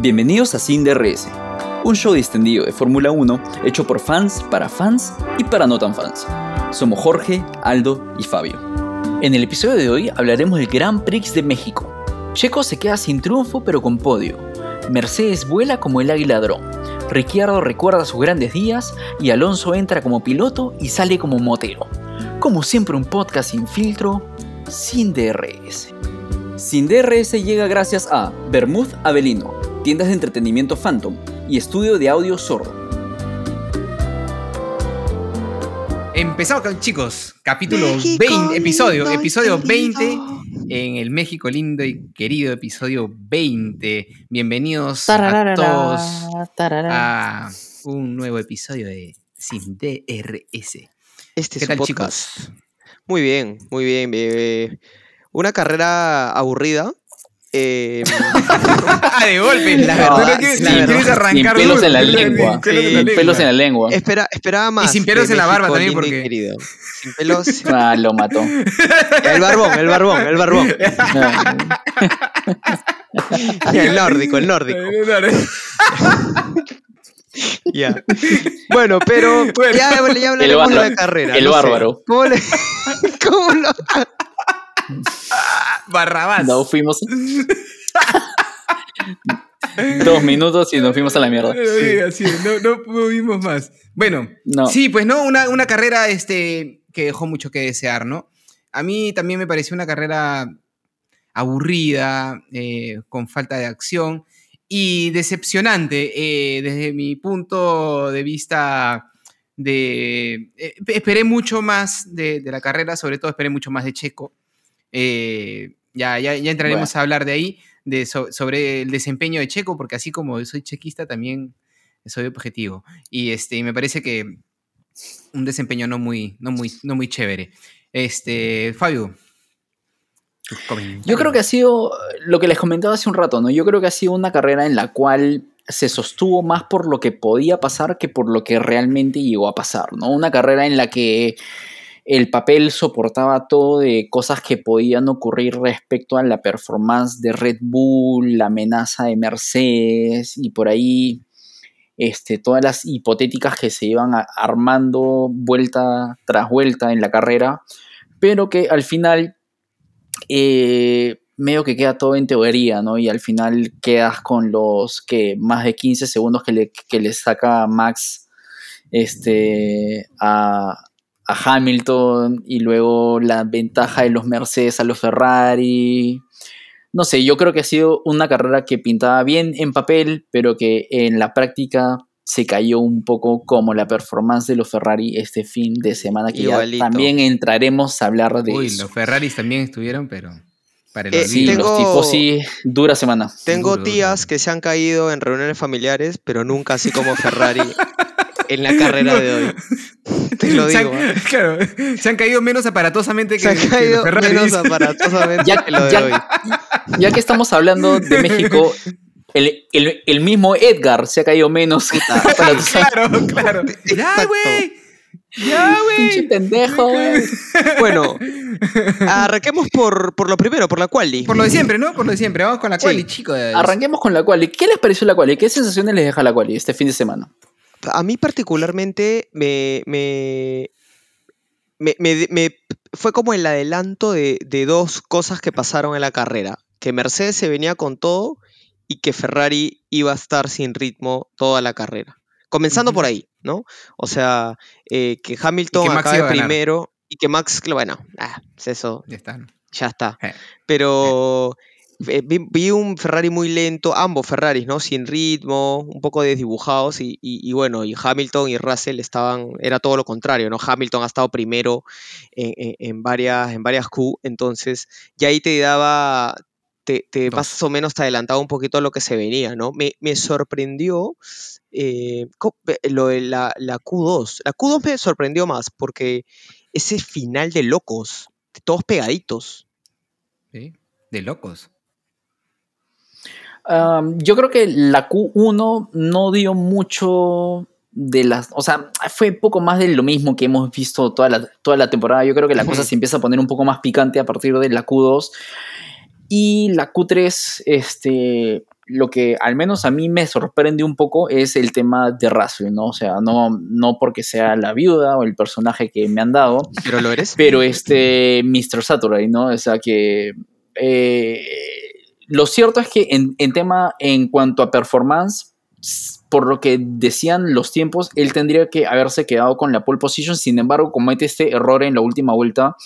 Bienvenidos a Sin un show distendido de Fórmula 1 hecho por fans, para fans y para no tan fans. Somos Jorge, Aldo y Fabio. En el episodio de hoy hablaremos del Grand Prix de México. Checo se queda sin triunfo pero con podio. Mercedes vuela como el águila dron. Ricciardo recuerda sus grandes días y Alonso entra como piloto y sale como motero. Como siempre un podcast sin filtro, sin DRS. Sin llega gracias a Bermud Avelino, tiendas de entretenimiento Phantom y estudio de audio Sordo. Empezamos, chicos. Capítulo México 20, episodio, episodio querido. 20 en el México lindo y querido episodio 20. Bienvenidos Tararara, a todos tararara. a un nuevo episodio de Sin DRS. Este ¿Qué es tal, un chicos? podcast. Muy bien, muy bien. eh, una carrera aburrida. Eh, ah, de golpe. La verdad, no quieres, la quieres verdad. arrancar Sin pelos en la lengua. sin pelos en la Sin Sin pelos en la lengua. espera, esperaba más. sin pelos en la barba también, y porque- querido. Sin pelos. Ah, lo mató. el barbón, el barbón, el barbón. El nórdico, el nórdico. Ya. Bueno, pero Bueno. ya, ya hablaremos de la carrera. El no sé. bárbaro. ¿Cómo, le- cómo lo- Barrabás. No fuimos. Dos minutos y nos fuimos a la mierda. Sí, no, no pudimos más. Bueno, No. sí, pues no, una, una carrera este, que dejó mucho que desear, ¿no? A mí también me pareció una carrera aburrida, eh, con falta de acción y decepcionante eh, desde mi punto de vista de... eh, esperé mucho más de, de la carrera, sobre todo esperé mucho más de Checo. Eh, ya, ya, ya entraremos a hablar de ahí, de, so- sobre el desempeño de Checo, porque así como soy chequista, también soy objetivo. Y este, y me parece que un desempeño no muy, no muy, no muy chévere. Este, Fabio. Yo creo que ha sido lo que les comentaba hace un rato, ¿no? Yo creo que ha sido una carrera en la cual se sostuvo más por lo que podía pasar que por lo que realmente llegó a pasar, ¿no? Una carrera en la que el papel soportaba todo de cosas que podían ocurrir respecto a la performance de Red Bull, la amenaza de Mercedes y por ahí este, todas las hipotéticas que se iban armando vuelta tras vuelta en la carrera, pero que al final eh, medio que queda todo en teoría, ¿no? Y al final quedas con los que más de 15 segundos que le, que le saca Max este, a, a Hamilton y luego la ventaja de los Mercedes a los Ferrari. No sé, yo creo que ha sido una carrera que pintaba bien en papel, pero que en la práctica se cayó un poco como la performance de los Ferrari este fin de semana, que ya también entraremos a hablar de Uy, eso. los Ferraris también estuvieron, pero para el Eh, Sí, tengo- los tipos sí, dura semana. Tengo Duro, tías duro. que se han caído en reuniones familiares, pero nunca así como Ferrari en la carrera de hoy. Te lo se, digo. han, ¿eh? claro, se han caído menos aparatosamente que, Se han que los caído menos aparatosamente Ya- que lo de ya- hoy. Ya que estamos hablando de México, el, el- el mismo Edgar se ha caído menos. claro, claro. Ya, güey. Ya, Pinche güey. pendejo, güey. Bueno, arranquemos por, por lo primero, por la quali. Por lo de siempre, ¿no? Por lo de siempre. Vamos con la Sí. quali, chicos. Arranquemos con la quali. ¿Qué les pareció la quali? ¿Qué sensaciones les deja la quali este fin de semana? A mí particularmente me, me, me, me- fue como el adelanto de, de dos cosas que pasaron en la carrera. Que Mercedes se venía con todo y que Ferrari iba a estar sin ritmo toda la carrera. Comenzando por ahí, ¿no? O sea, eh, que Hamilton acabe primero y que Max, bueno, ah, eso Ya está. ya está. Eh. Pero eh, vi, vi un Ferrari muy lento, ambos Ferraris, ¿no? Sin ritmo, un poco desdibujados y, y- y bueno, y Hamilton y Russell estaban, era todo lo contrario, ¿no? Hamilton ha estado primero en, en- en varias, en varias Q, entonces ya ahí te daba, te, te más o menos te adelantaba un poquito a lo que se venía, ¿no? Me, me sorprendió eh, eh, lo de la, la Q2. La Q2 me sorprendió más porque ese final de locos, de todos pegaditos. Sí, De locos. Um, yo creo que la Q1 no dio mucho de las. O sea, fue poco más de lo mismo que hemos visto toda la, toda la temporada. Yo creo que la cosa se empieza a poner un poco más picante a partir de la Q2. Y la Q3, este. lo que al menos a mí me sorprende un poco es el tema de Russell, ¿no? O sea, no, no porque sea la viuda o el personaje que me han dado. Pero lo eres. Pero este Mr. Saturday, ¿no? O sea, que... Eh, lo cierto es que en, en tema, en cuanto a performance, por lo que decían los tiempos, él tendría que haberse quedado con la pole position. Sin embargo, comete este error en la última vuelta.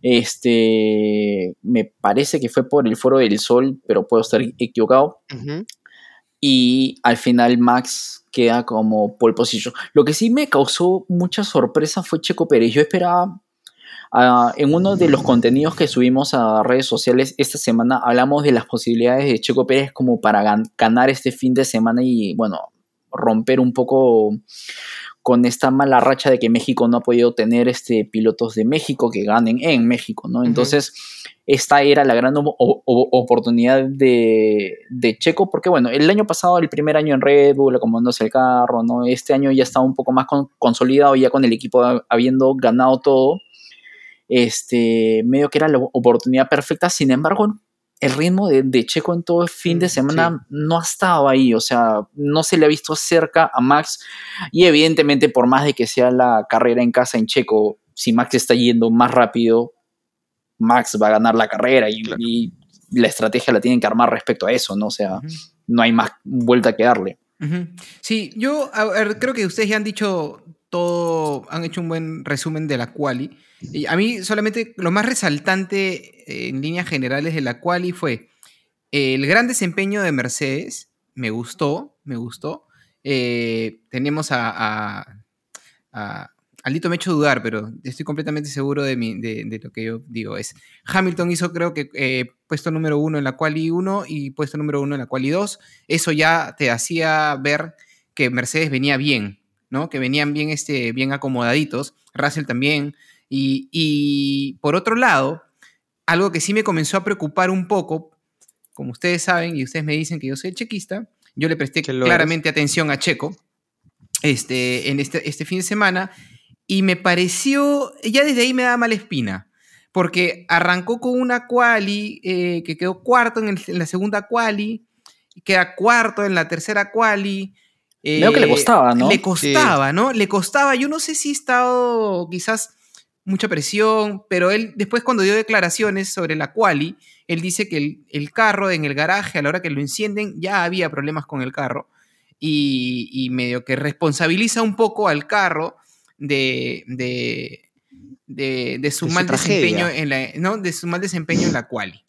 Este, me parece que fue por el foro del sol, pero puedo estar equivocado. Y al final Max queda como pole position. Lo que sí me causó mucha sorpresa fue Checo Pérez. Yo esperaba Ah, en uno de los contenidos que subimos a redes sociales esta semana hablamos de las posibilidades de Checo Pérez como para ganar este fin de semana y bueno, romper un poco con esta mala racha de que México no ha podido tener este, pilotos de México que ganen en México, ¿no? Entonces, esta era la gran oportunidad de, Checo, porque bueno, el año pasado, el primer año en Red Bull, acomodándose el carro, ¿no? Este año ya está un poco más consolidado, ya con el equipo habiendo ganado todo este, medio que era la oportunidad perfecta. Sin embargo, el ritmo de, Checo en todo el fin de mm, semana no ha estado ahí, o sea, no se le ha visto cerca a Max y evidentemente por más de que sea la carrera en casa en Checo, si Max está yendo más rápido, Max va a ganar la carrera y, la estrategia la tienen que armar respecto a eso, ¿no? O sea, no hay más vuelta que darle. Sí, yo creo que ustedes ya han dicho todo, han hecho un buen resumen de la quali. Y a mí solamente lo más resaltante eh, en líneas generales de la quali fue el gran desempeño de Mercedes, me gustó, me gustó. Eh, tenemos a, a, Alito me ha hecho dudar, pero estoy completamente seguro de, lo que yo digo. Es Hamilton hizo, creo que, eh, puesto número uno en la quali 1 y puesto número uno en la quali 2. Eso ya te hacía ver que Mercedes venía bien, ¿no? Que venían bien, este, bien acomodaditos. Russell también. Y, por otro lado, algo que sí me comenzó a preocupar un poco, como ustedes saben y ustedes me dicen que yo soy chequista, yo le presté claramente atención a Checo este, en este, este fin de semana y me pareció, ya desde ahí me da mala espina, porque arrancó con una quali eh, que quedó cuarto en, la segunda quali, queda cuarto en la tercera quali. Creo que le costaba, ¿no? Le costaba, ¿no? Le costaba. Yo no sé si he estado quizás mucha presión, pero él después cuando dio declaraciones sobre la quali, él dice que el, carro en el garaje a la hora que lo encienden ya había problemas con el carro y, medio que responsabiliza un poco al carro de, de, su mal desempeño en la, ¿no? de su mal desempeño en la quali.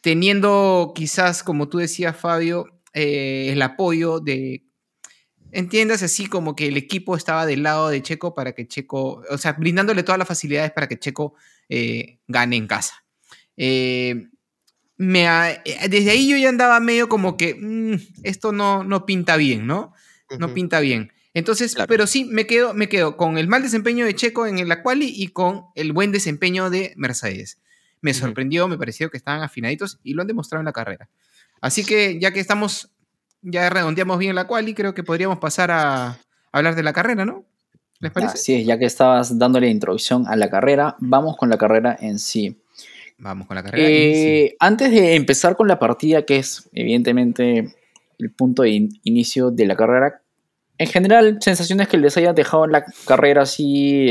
Teniendo quizás, como tú decías, Fabio, eh, el apoyo de entiendas así como que el equipo estaba del lado de Checo para que Checo, o sea, brindándole todas las facilidades para que Checo eh, gane en casa. Eh, me eh, desde ahí yo ya andaba medio como que mm, esto no, no pinta bien, ¿no? No pinta bien. Entonces, pero sí, me quedo, me quedo con el mal desempeño de Checo en la quali y con el buen desempeño de Mercedes. Me sorprendió, me pareció que estaban afinaditos y lo han demostrado en la carrera. Así que ya que estamos ya redondeamos bien la cual y creo que podríamos pasar a hablar de la carrera, ¿no? ¿Les parece? Así es, ya que estabas dándole introducción a la carrera, vamos con la carrera en sí. Vamos con la carrera. Eh, antes de empezar con la partida, que es evidentemente el punto de inicio de la carrera, en general, sensaciones que les haya dejado en la carrera así.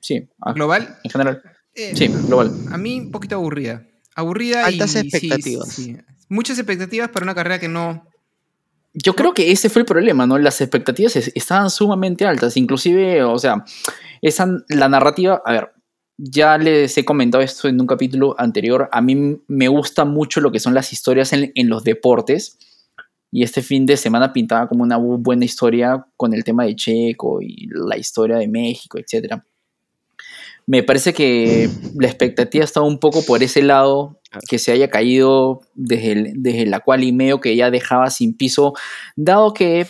sí. ¿Global? En general. Eh, sí, global. A mí un poquito aburrida. Aburrida Altas expectativas muchas expectativas para una carrera que no... Yo creo que ese fue el problema, ¿no? Las expectativas estaban sumamente altas, inclusive, o sea, esa, la narrativa, a ver, ya les he comentado esto en un capítulo anterior, a mí me gusta mucho lo que son las historias en, en los deportes, y este fin de semana pintaba como una buena historia con el tema de Checo y la historia de México, etc. Me parece que la expectativa estaba un poco por ese lado que se haya caído desde, desde la cual y medio que ya dejaba sin piso, dado que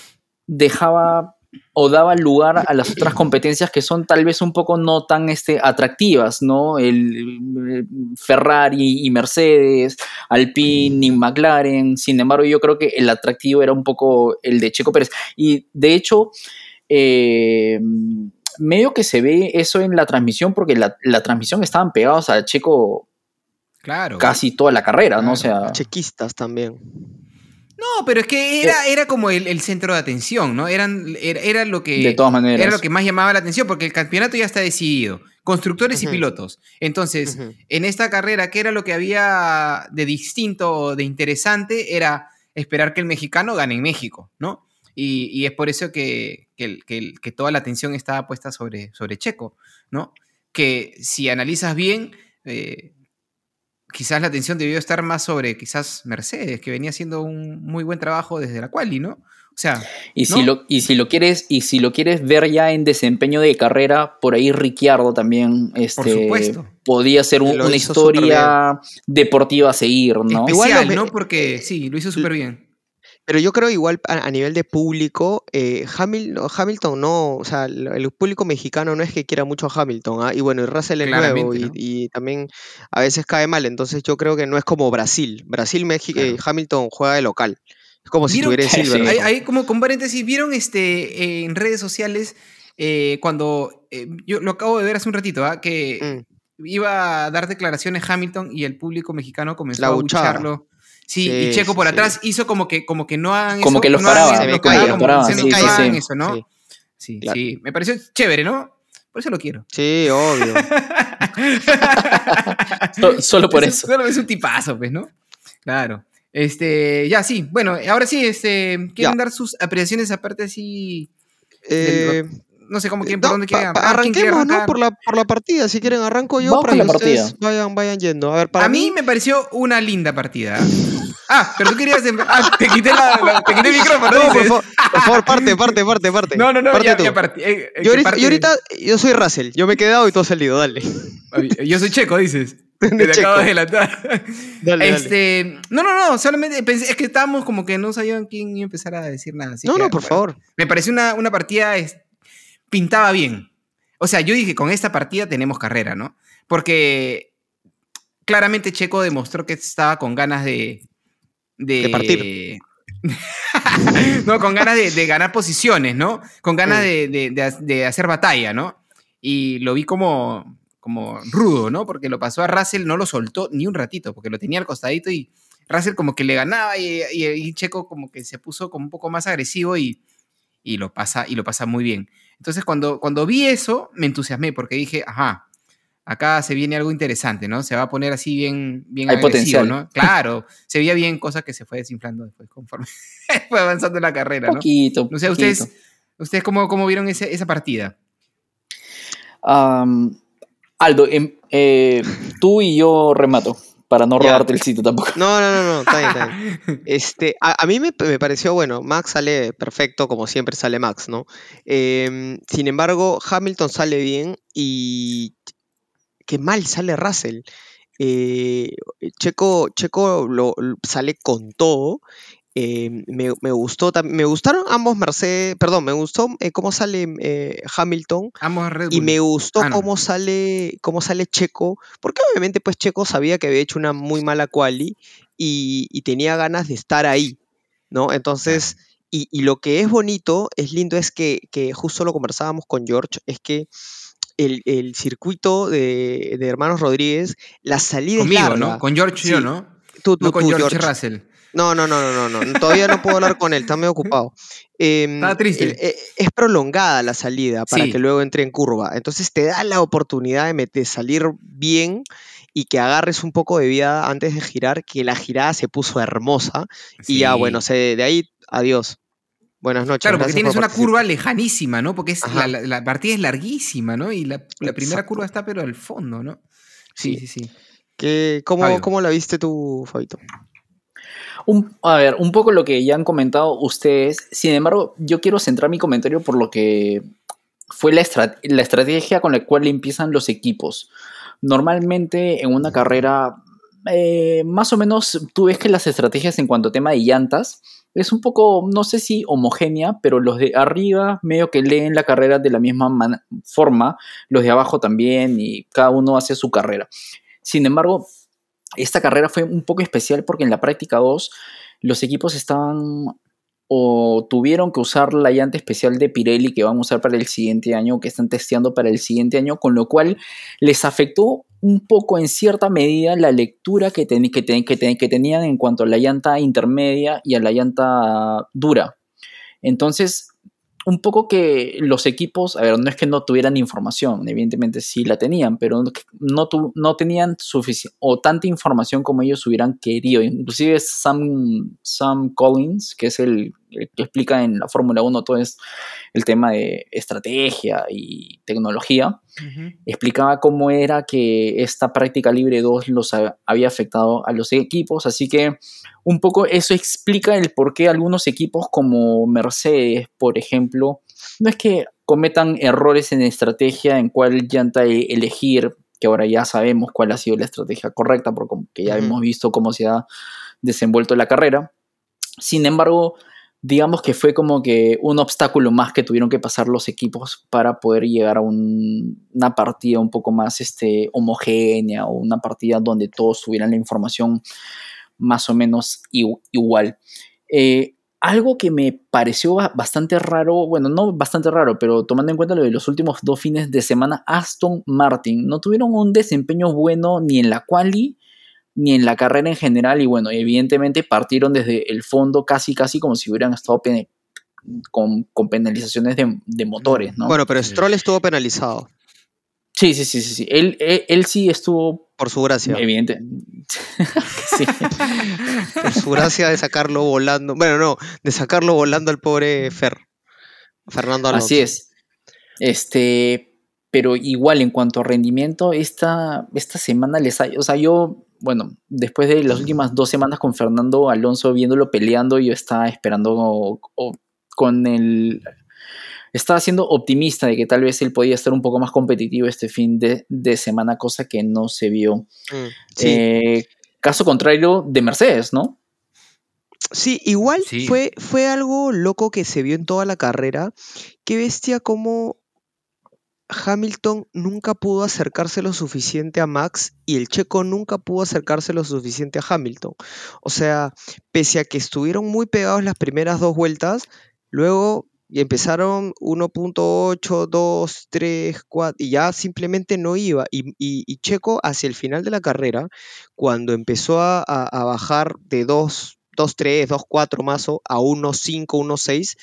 dejaba o daba lugar a las otras competencias que son tal vez un poco no tan este, atractivas, ¿no? El, Ferrari y Mercedes, Alpine y McLaren, sin embargo yo creo que el atractivo era un poco el de Checo Pérez. Y de hecho, eh, medio que se ve eso en la transmisión porque la, la transmisión estaban pegados a Checo Claro. casi toda la carrera, ¿no? O sea, Chequistas también. No, pero es que era, era como el, el centro de atención, ¿no? Eran, era, era lo que. de todas maneras. Era lo que más llamaba la atención, porque el campeonato ya está decidido. Constructores y pilotos. Entonces, en esta carrera, ¿qué era lo que había de distinto o de interesante? Era esperar que el mexicano gane en México, ¿no? Y, y es por eso que, que que toda la atención estaba puesta sobre, sobre Checo, ¿no? Que si analizas bien, eh, quizás la atención debió estar más sobre quizás Mercedes, que venía haciendo un muy buen trabajo desde la quali, ¿no? O sea, Y si, ¿no? lo, y si lo quieres, y si lo quieres ver ya en desempeño de carrera, por ahí Ricciardo también este, supuesto. podía ser un- una historia deportiva a seguir, ¿no? Igual especial, lo- ¿no? Porque sí, lo hizo súper bien. Pero yo creo igual a, a nivel de público, eh, Hamil- Hamilton no, o sea, el, público mexicano no es que quiera mucho a Hamilton, ¿ah? Y bueno, y Russell es nuevo y, y también a veces cae mal, entonces yo creo que no es como Brasil. Brasil, México, Claro. Hamilton juega de local. Es como si Sí, Silverstone. Hay, hay como con paréntesis, ¿vieron este eh, en redes sociales eh, cuando eh, yo lo acabo de ver hace un ratito, ¿ah? que Mm. iba a dar declaraciones Hamilton y el público mexicano comenzó La a bucharlo. Sí, Sí, y Checo sí, por sí. atrás hizo como que, como que no hagan Como eso, que los no hagan paraba, eso, se me los paraba, como paraba, que sí, no hagan sí. eso, ¿no? Sí. Sí, Claro. sí, me pareció chévere, ¿no? Por eso lo quiero. Sí, obvio. So- solo por Es- eso. Solo es un tipazo, pues, ¿no? Claro. Este, ya sí, bueno, ahora sí, este, ¿quieren Ya. dar sus apreciaciones aparte así? Eh, No sé cómo quieren, no, por dónde quieren arrancar, quién arranquemos, ¿no? Por la, por la partida. Si quieren, arranco yo Vamos para que la ustedes partida. vayan, vayan yendo. A ver, para a mí me pareció una linda partida. Ah, pero tú querías. em- Ah, te quité, la, la- te quité el micrófono. No, por favor, por favor, parte, parte, parte, parte. No, no, no, Parte ya, tú. ya partí. Eh, eh, Yo ahorita, parte- yo ahorita, yo soy Russell. Yo me he quedado y tú has salido, dale. Yo soy checo, dices. Te acabo de delatar. Dale, dale. este, no, no, no, solamente pensé, es que estábamos como que no sabían quién iba a empezar a decir nada. así No, que, no, por bueno, favor. Me pareció una, una partida, es- pintaba bien. O sea, yo dije, con esta partida tenemos carrera, ¿no? Porque claramente Checo demostró que estaba con ganas de... De, De partir. no, con ganas de, de ganar posiciones, ¿no? Con ganas de, de- de ha- de hacer batalla, ¿no? Y lo vi como, como rudo, ¿no? Porque lo pasó a Russell, no lo soltó ni un ratito, porque lo tenía al costadito y Russell como que le ganaba y, y- y Checo como que se puso como un poco más agresivo y, y lo pasa y lo pasa muy bien. Entonces cuando, cuando vi eso me entusiasmé porque dije, ajá, acá se viene algo interesante, ¿no? Se va a poner así bien, bien Hay agresivo, potencial. ¿no? Claro, se veía bien, cosa que se fue desinflando después conforme fue avanzando la carrera, ¿no? Poquito. No sé, poquito. ustedes, ustedes cómo, cómo vieron ese- esa partida. Aldo, em, eh, tú y yo remato, para no Ya. robarte el sitio tampoco. No, no, no, no, está bien, está bien. Este, a, a mí me, me pareció, bueno, Max sale perfecto, como siempre sale Max, ¿no? Em, sin embargo, Hamilton sale bien y qué mal sale Russell. Eh, Checo, Checo lo, lo- sale con todo. Eh, me, me gustó, me gustaron ambos Mercedes, perdón, me gustó eh, cómo sale eh, Hamilton Ambos Red y me gustó Ah, no. cómo sale, cómo sale Checo, porque obviamente pues Checo sabía que había hecho una muy mala quali y, y tenía ganas de estar ahí, ¿no? Entonces, y, y lo que es bonito, es lindo, es que, que justo lo conversábamos con George, es que el, el circuito de, de Hermanos Rodríguez, la salida Conmigo, es larga. ¿no? Con George yo, Sí. ¿no? Tú, tú, No con tú, George, George. Russell. No, no, no, no, no, no. Todavía no puedo hablar con él, está medio ocupado. Em, Estaba triste. el- e- es prolongada la salida para Sí. que luego entre en curva. Entonces te da la oportunidad de, salir bien y que agarres un poco de vida antes de girar, que la girada se puso hermosa. Y ya, bueno, se, de ahí, adiós. Buenas noches. Claro, porque tienes por una curva lejanísima, ¿no? Porque es la, la- la partida es larguísima, ¿no? Y la, la primera curva está pero al fondo, ¿no? Sí, sí, Sí. sí. ¿Qué- cómo. ¿Cómo la viste tú, Fabito? Un- a ver, un poco lo que ya han comentado ustedes. Sin embargo, yo quiero centrar mi comentario por lo que fue la, estra- la estrategia con la cual empiezan los equipos. Normalmente en una carrera, eh, más o menos, tú ves que las estrategias en cuanto a tema de llantas es un poco, no sé si homogénea, pero los de arriba medio que leen la carrera de la misma forma, los de abajo también, y cada uno hace su carrera. Sin embargo, esta carrera fue un poco especial porque en la práctica 2 los equipos estaban o tuvieron que usar la llanta especial de Pirelli que van a usar para el siguiente año, que están testeando para el siguiente año, con lo cual les afectó un poco en cierta medida la lectura que, que, que tenían en cuanto a la llanta intermedia y a la llanta dura. Entonces, un poco que los equipos, a ver, no es que no tuvieran información, evidentemente sí la tenían, pero no, no tenían suficiente o tanta información como ellos hubieran querido. Inclusive Sam, Sam Collins, que es el, que explica en la Fórmula 1 todo es el tema de estrategia y tecnología, explicaba cómo era que esta práctica libre 2 los había afectado a los equipos, así que un poco eso explica el por qué algunos equipos como Mercedes, por ejemplo, no es que cometan errores en estrategia en cuál llanta elegir, que ahora ya sabemos cuál ha sido la estrategia correcta, porque ya hemos visto cómo se ha desenvuelto la carrera. Sin embargo, digamos que fue como que un obstáculo más que tuvieron que pasar los equipos para poder llegar a una partida un poco más este, homogénea o una partida donde todos tuvieran la información más o menos igual. Eh, algo que me pareció bastante raro, bueno, no bastante raro, pero tomando en cuenta lo de los últimos dos fines de semana, Aston Martin no tuvieron un desempeño bueno ni en la quali ni en la carrera en general y bueno, evidentemente partieron desde el fondo casi casi como si hubieran estado con, penalizaciones de, motores, ¿no? Bueno, pero Stroll estuvo penalizado. Sí, sí, sí, sí, sí. Él, él sí estuvo por su gracia. Evidente. sí. Por su gracia de sacarlo volando. Bueno, no, de sacarlo volando al pobre Fer. Fernando Alonso. Así es. Este, pero igual en cuanto a rendimiento, esta, esta semana les hay, o sea, yo, bueno, después de las últimas dos semanas con Fernando Alonso viéndolo peleando, yo estaba esperando con el estaba siendo optimista de que tal vez él podía estar un poco más competitivo este fin de, semana, cosa que no se vio. Mm, eh, caso contrario de Mercedes, ¿no? Sí, igual Fue, fue algo loco que se vio en toda la carrera. Qué bestia como Hamilton nunca pudo acercarse lo suficiente a Max y el checo nunca pudo acercarse lo suficiente a Hamilton. O sea, pese a que estuvieron muy pegados las primeras dos vueltas, luego empezaron 1.8, 2, 3, 4, y ya simplemente no iba. Y, Checo, hacia el final de la carrera, cuando empezó a, bajar de 2, 2, 3, 2, 4 más a 1, 5, 1, 6,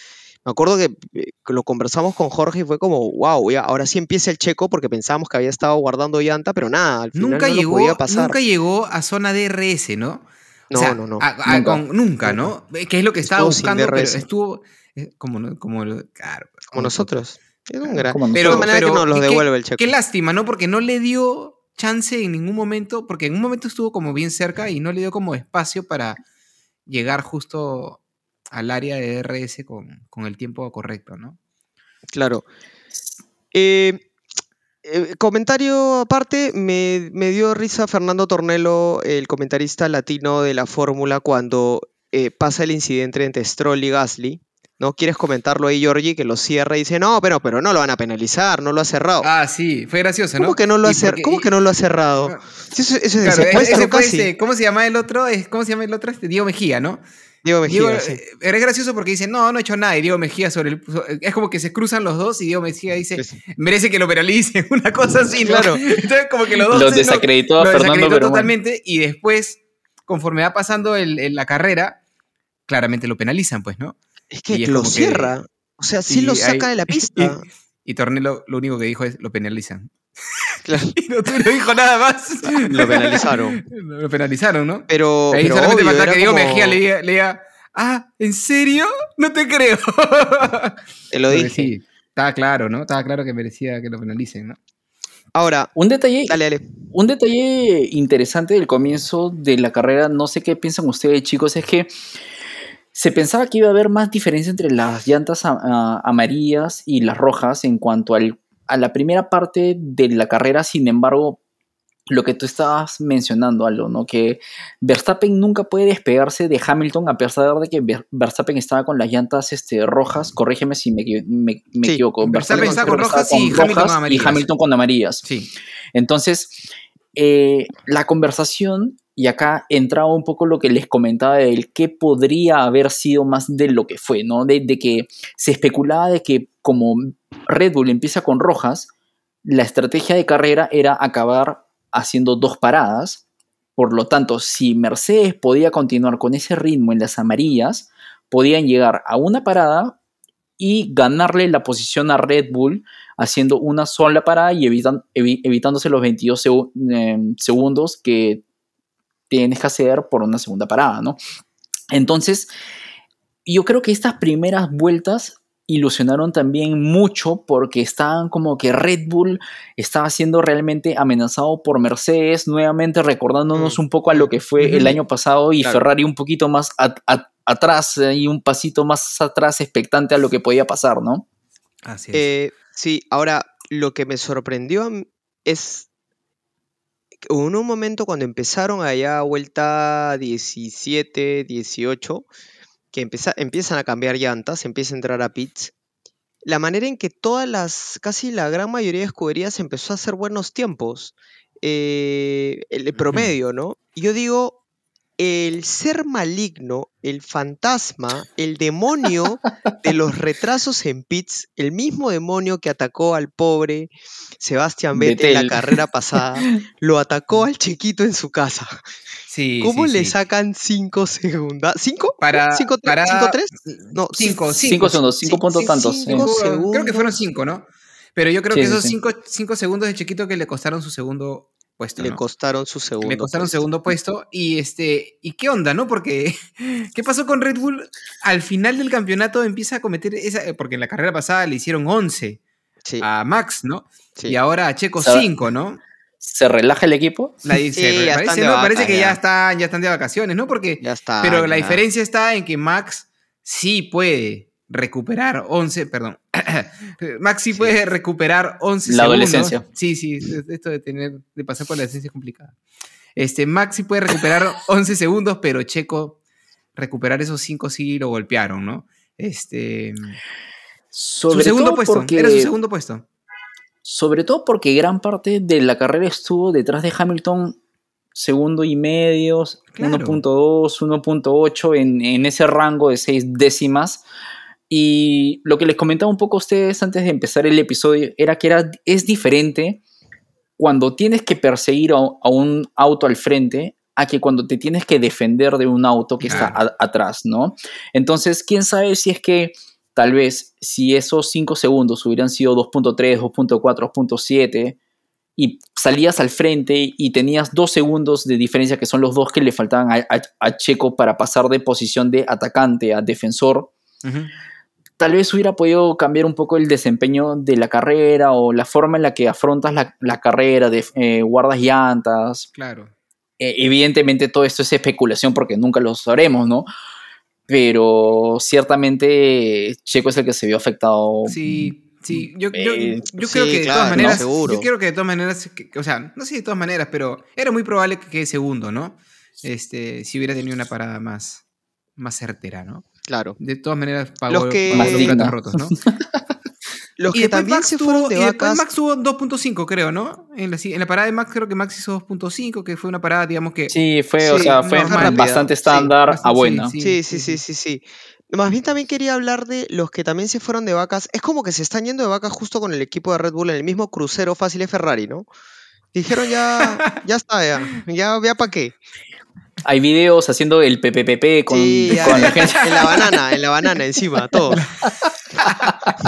me acuerdo que, eh, lo conversamos con Jorge y fue como, wow, ahora sí empieza el Checo porque pensábamos que había estado guardando llanta, pero nada, al final nunca no llegó, podía pasar. Nunca llegó a zona DRS, ¿no? No, no, no. nunca. nunca, ¿no? Que es lo que estaba buscando, pero estuvo eh, como, como, claro, como nosotros. Es un gran... Pero, manera que nos los devuelve el checo. Qué lástima, ¿no? Porque no le dio chance en ningún momento, porque en un momento estuvo como bien cerca y no le dio como espacio para llegar justo al área de DRS con, con el tiempo correcto, ¿no? Claro. Eh, eh, comentario aparte, me, me, dio risa Fernando Tornelo, el comentarista latino de la Fórmula, cuando pasa el incidente entre Stroll y Gasly, ¿no? ¿Quieres comentarlo ahí, Georgie, que lo cierra y dice, no, pero, pero no lo van a penalizar, no lo ha cerrado? Ah, sí, fue gracioso, ¿no? ¿Cómo que no lo, ha, ¿cómo que no lo ha cerrado? eso, es ese ¿Cómo se llama el otro? ¿Cómo se llama el otro? Este, Diego Mejía, ¿no? Diego Mejía. sí. Eh, es gracioso porque dice, no, no ha hecho nada. Y Diego Mejía sobre el. Es como que se cruzan los dos y Diego Mejía dice, merece que lo penalicen, una cosa así, Claro. Entonces, como que los dos. Lo desacreditó a Fernando, totalmente. Y después, conforme va pasando el, la carrera, claramente lo penalizan, pues, ¿no? Es que lo cierra. o sea, sí lo saca de la pista. Y, Tornelo lo único que dijo es lo penalizan. Claro. y no, dijo nada más. Lo penalizaron. Lo penalizaron, ¿no? Pero. Ahí solamente falta que Diego Mejía le diga, ah, ¿en serio? No te creo. Te lo dije. Sí, estaba claro, ¿no? Estaba claro que merecía que lo penalicen, ¿no? Ahora, un detalle, dale, dale. un detalle interesante del comienzo de la carrera, no sé qué piensan ustedes, chicos, es que se pensaba que iba a haber más diferencia entre las llantas amarillas y las rojas en cuanto a la primera parte de la carrera, sin embargo, lo que tú estabas mencionando, Aldo, ¿no? Que Verstappen nunca puede despegarse de Hamilton a pesar de que Verstappen estaba con las llantas este, rojas. Corrígeme si me, me, equivoco. Verstappen, estaba con rojas, y, Hamilton con y Hamilton con amarillas. Sí. Entonces, eh, la conversación y acá entraba un poco lo que les comentaba del qué podría haber sido más de lo que fue, ¿no? De, que se especulaba de que como Red Bull empieza con rojas, la estrategia de carrera era acabar haciendo dos paradas. Por lo tanto, si Mercedes podía continuar con ese ritmo en las amarillas, podían llegar a una parada y ganarle la posición a Red Bull haciendo una sola parada y evitándose los 22 seg eh, segundos que tienes que hacer por una segunda parada, ¿no? Entonces, yo creo que estas primeras vueltas ilusionaron también mucho porque estaban como que Red Bull estaba siendo realmente amenazado por Mercedes, nuevamente recordándonos un poco a lo que fue el año pasado y claro. Ferrari un poquito más a, a, atrás y un pasito más atrás expectante a lo que podía pasar, ¿no? Así es. Eh, sí, ahora lo que me sorprendió es hubo un momento cuando empezaron allá a vuelta 17, 18, que empieza, empiezan a cambiar llantas, empieza a entrar a pits, la manera en que todas las, casi la gran mayoría de escuderías empezó a hacer buenos tiempos, eh, el promedio, ¿no? Y yo digo, el ser maligno, el fantasma, el demonio de los retrasos en pits, el mismo demonio que atacó al pobre Sebastián Vettel en la carrera pasada, lo atacó al chiquito en su casa. Sí, ¿Cómo sí, le sí. sacan 5 segundos? ¿5? Para, ¿5 para... 3? No, 5 5 segundos, 5 puntos tantos. Cinco, segundos. Creo que fueron 5, ¿no? Pero yo creo Sí, que esos sí. 5 segundos de chiquito que le costaron su segundo puesto. Le ¿no? costaron su segundo. Le costaron puesto. segundo puesto. Y este. ¿Y qué onda, no? Porque. ¿Qué pasó con Red Bull? Al final del campeonato empieza a cometer esa. Porque en la carrera pasada le hicieron 11 Sí, a Max, ¿no? sí. Y ahora a Checo O sea, 5, ¿no? ¿Se relaja el equipo? La dice, Sí, ya están parece, ¿no? vaca, parece que ya. ya. están, ya están de vacaciones, ¿no? Porque. Ya está. Pero la diferencia está en que Max sí puede recuperar 11, perdón. Max sí, puede recuperar 11 La segundos. adolescencia. Sí, sí, esto de tener de pasar por la adolescencia es complicado. Este Max sí puede recuperar 11 segundos, pero Checo recuperar esos 5 sí lo golpearon, ¿no? Este Sobre su segundo todo puesto, porque, era su segundo puesto. Sobre todo porque gran parte de la carrera estuvo detrás de Hamilton segundo y medio, Claro. 1.2, 1.8 en, en ese rango de seis décimas. Y lo que les comentaba un poco a ustedes antes de empezar el episodio era que era, es diferente cuando tienes que perseguir a, a un auto al frente a que cuando te tienes que defender de un auto que está a- atrás, ¿no? Entonces, quién sabe si es que tal vez si esos 5 segundos hubieran sido 2.3, 2.4, 2.7 y salías al frente y tenías dos segundos de diferencia, que son los dos que le faltaban a, a- a Checo para pasar de posición de atacante a defensor, Ujú. Tal vez hubiera podido cambiar un poco el desempeño de la carrera o la forma en la que afrontas la, la carrera, de, eh, guardas llantas. Claro. Eh, evidentemente todo esto es especulación porque nunca lo sabremos, ¿no? Pero ciertamente Checo es el que se vio afectado. Sí, sí, yo, yo, Eh, sí, creo que de claro, todas no, maneras, seguro. yo creo que de todas maneras, que- o sea, no sé de todas maneras, pero era muy probable que quede segundo, ¿no? Este, si hubiera tenido una parada más, más certera, ¿no? Claro. De todas maneras pagó, Los que- pagó los platos rotos, ¿no? Los y que después también Max se tuvo, fueron de y vacas. Max tuvo 2.5, creo, ¿no? En la, en la parada de Max creo que Max hizo 2.5, que fue una parada, digamos que... Sí, fue, o sea, fue normal. bastante estándar a buena. sí, Sí, sí, sí, sí, sí. Más bien también quería hablar de los que también se fueron de vacas. Es como que se están yendo de vacas justo con el equipo de Red Bull en el mismo crucero fácil de Ferrari, ¿no? Dijeron ya, ya está, ya, ya, ya para qué. Hay videos haciendo el PPPP con, Sí, ya, con la gente. en la banana, en la banana encima, todo.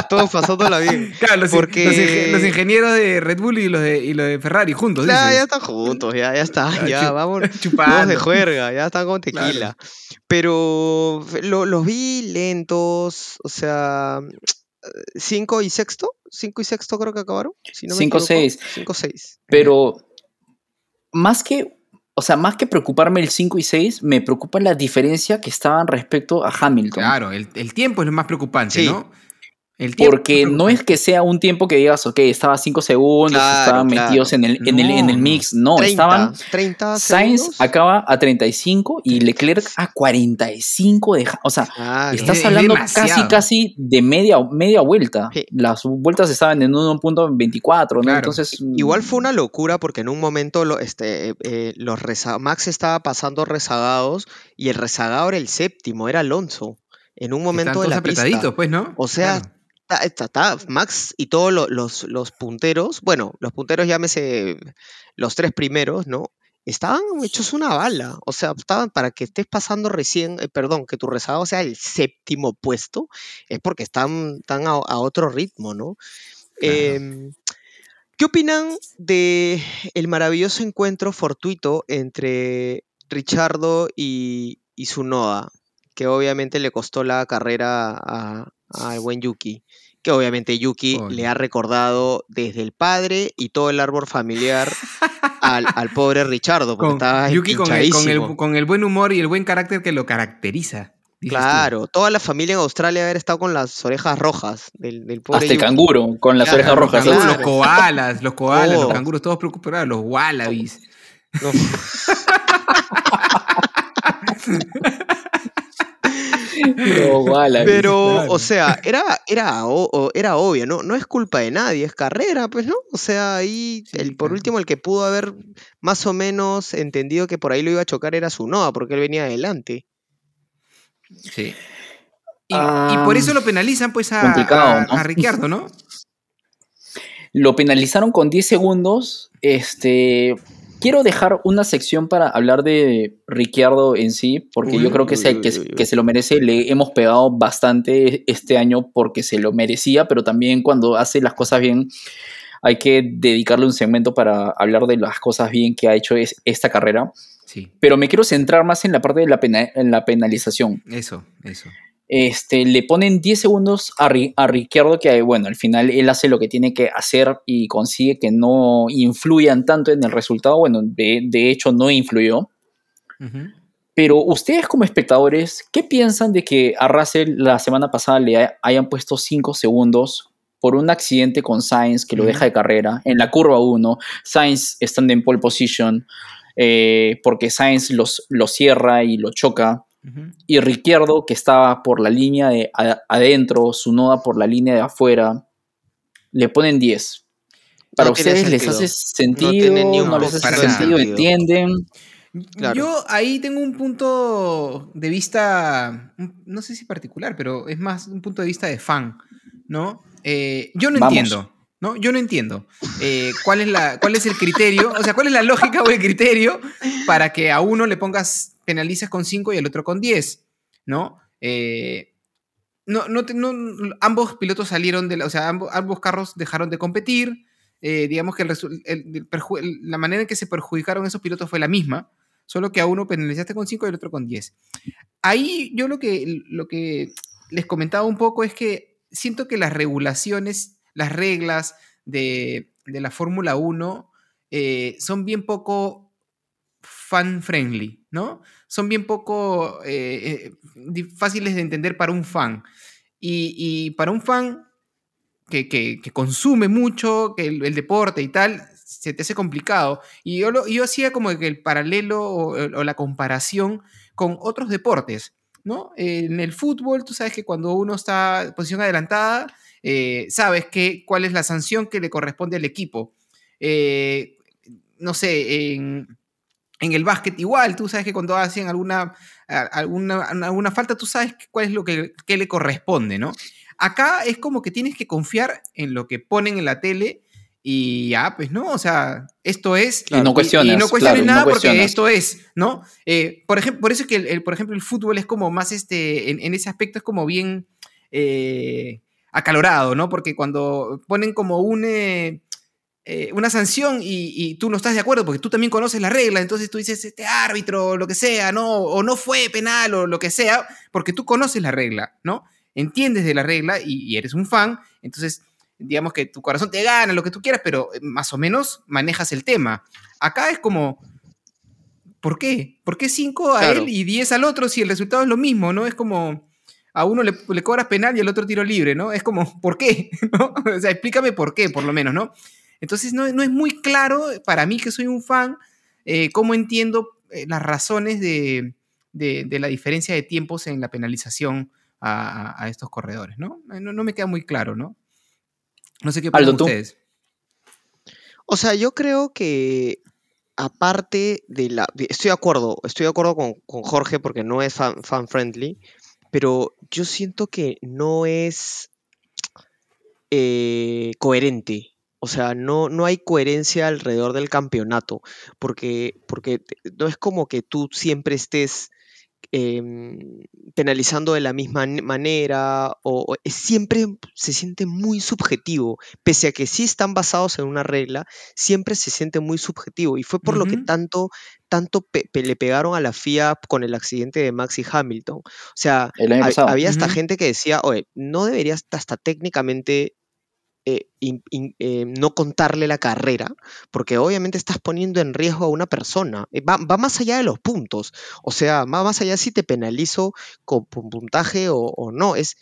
Todos pasándola bien. Claro, los, Porque- los inge- los ingenieros de Red Bull y los de, y los de Ferrari juntos. Ya, dices. ya están juntos, ya, ya está, ya, vamos. chupando. Todos de juerga, ya están con Claro. tequila. Pero lo- los vi lentos, o sea, cinco y sexto, cinco y sexto creo que acabaron. Si no me Cinco, equivoco. seis. Cinco, seis. Pero más que, o sea, más que preocuparme el 5 y 6, me preocupa la diferencia que estaban respecto a Hamilton. Claro, el, el tiempo es lo más preocupante, Sí. ¿no? El tiempo Porque no es que sea un tiempo que digas, ok, estaba 5 segundos, Claro, estaban claro. metidos en el, en, el, en el mix. No, 30, estaban 30 Sainz segundos. acaba a 35 y Leclerc a 45 de... O sea, Claro. estás es hablando casi, casi de media, media vuelta. Sí. Las vueltas estaban en 1.24, ¿no? Claro. Entonces... Igual fue una locura porque en un momento lo- este, eh, eh, los reza- Max estaba pasando rezagados y el rezagado era el séptimo, era Alonso. En un momento Están de la apretaditos, pista. pues, ¿no? O sea, Ta- Max y todos lo- los, los punteros, bueno, los punteros llámese los tres primeros, ¿no? Estaban hechos una bala. O sea, estaban para que estés pasando recién, eh, perdón, que tu rezagado sea el séptimo puesto, es porque están, están a, a otro ritmo, ¿no? Claro. Em, ¿Qué opinan de el maravilloso encuentro fortuito entre Richardo y, y? Que obviamente le costó la carrera a- al buen Yuki. Que obviamente Yuki le ha recordado desde el padre y todo el árbol familiar al, al pobre Richardo, porque Con estaba Yuki con el, con, el, empinchadísimo. con el buen humor y el buen carácter que lo caracteriza. tú. Claro, toda la familia en Australia haber estado con las orejas rojas del, del pobre Hasta el canguro, con las Claro, orejas rojas. canguros, Claro. los koalas, los koalas, los Todo. canguros, todos preocupados, los wallabies. No. No. Pero, o sea, era, era, o- o- era obvio, ¿no? No es culpa de nadie, es carrera, pues, ¿no? O sea, ahí, Sí, el, por claro. último, el que pudo haber más o menos entendido que por ahí lo iba a chocar era su Noah, porque él venía adelante. Sí. Y, Ah, y por eso lo penalizan, pues, a, a, ¿no? a Ricciardo, ¿no? Lo penalizaron con 10 segundos. Este. Quiero dejar una sección para hablar de Ricciardo en sí, porque yo creo que, se, uy, que, uy. que se lo merece. Le hemos pegado bastante este año porque se lo merecía, pero también cuando hace las cosas bien, hay que dedicarle un segmento para hablar de las cosas bien que ha hecho es- esta carrera. Sí, Pero me quiero centrar más en la parte de la, pena- en la penalización. eso, eso. Este, le ponen 10 segundos a, Ri- a Ricciardo que, bueno, al final él hace lo que tiene que hacer y consigue que no influyan tanto en el resultado. Bueno, de, de hecho no influyó. Pero ustedes como espectadores, ¿qué piensan de que a Russell la semana pasada le ha- hayan puesto 5 segundos por un accidente con Sainz que lo deja de carrera en la curva 1? Sainz estando en pole position eh, porque Sainz los, lo cierra y lo choca Ujú. y Ricciardo que estaba por la línea de adentro, su noda por la línea de afuera, le ponen 10. ¿Para No ustedes les hace sentido? No ni un ¿No les hace sentido? ¿Entienden? Claro. Yo ahí tengo un punto de vista, no sé si particular, pero es más un punto de vista de fan, ¿no? Eh, yo no Vamos. entiendo, Yo no entiendo eh, cuál, es la, cuál es el criterio, o sea, cuál es la lógica o el criterio para que a uno le pongas, penalices con 5 y al otro con 10, ¿no? Eh, no, no, no- ambos pilotos salieron de la, o sea, ambos, ambos carros dejaron de competir, eh, digamos que la manera en que se perjudicaron esos pilotos fue la misma, solo que a uno penalizaste con 5 y al otro con 10. Ahí yo lo que, lo que les comentaba un poco es que siento que las regulaciones, las reglas de, de la Fórmula 1 eh, son bien poco fan-friendly, ¿no? Son bien poco eh, eh, fáciles de entender para un fan. Y, y para un fan que, que- consume mucho, que el, el deporte y tal, se te hace complicado. Y yo, lo- yo hacía como que el paralelo o, o la comparación con otros deportes, ¿no? En el fútbol, tú sabes que cuando uno está en posición adelantada, eh, sabes que, cuál es la sanción que le corresponde al equipo. Eh, no sé, en, en el básquet igual, tú sabes que cuando hacen alguna, alguna, alguna falta, tú sabes cuál es lo que, que le corresponde, ¿no? Acá es como que tienes que confiar en lo que ponen en la tele y ya, pues, ¿no? O sea, esto es... Y no Y, cuestiones claro, y no nada porque esto es, ¿no? Eh, por, ejemplo, por eso es que, el, el- por ejemplo, el fútbol es como más, este, en, en ese aspecto es como bien eh, acalorado, ¿no? Porque cuando ponen como un... eh, eh, una sanción y, y tú no estás de acuerdo porque tú también conoces la regla, entonces tú dices, este árbitro, lo que sea, ¿no? O no fue penal o lo que sea, porque tú conoces la regla, ¿no? Entiendes de la regla y, y eres un fan, entonces digamos que tu corazón te gana, lo que tú quieras, pero eh, más o menos manejas el tema. Acá es como, ¿por qué? ¿Por qué 5 a Claro. él y 10 al otro si el resultado es lo mismo, ¿no? Es como, a uno le, le cobras penal y al otro tiro libre, ¿no? Es como, ¿por qué? ¿No? O sea, explícame por qué, por lo menos, ¿no? Entonces no, no es muy claro para mí que soy un fan, eh, cómo entiendo eh, las razones de, de- de la diferencia de tiempos en la penalización a, estos corredores, ¿no? Eh, ¿no? no me queda muy claro, ¿no? No sé qué ¿tú? ustedes. O sea, yo creo que aparte de la... Estoy de acuerdo, estoy de acuerdo con, con Jorge porque no es fan, fan friendly, pero yo siento que no es eh, coherente. O sea, no, no hay coherencia alrededor del campeonato, porque, porque no es como que tú siempre estés em, penalizando de la misma manera, o, siempre se siente muy subjetivo, pese a que sí están basados en una regla, siempre se siente muy subjetivo, y fue por lo que tanto, tanto pe- pe- le pegaron a la FIA con el accidente de Max y Hamilton. O sea, había hasta Ujú. gente que decía, oye, no deberías hasta técnicamente eh, eh, no contarle la carrera, porque obviamente estás poniendo en riesgo a una persona. Eh, Va, va más allá de los puntos, o sea, va más allá si te penalizo con pu- puntaje o, no. Es,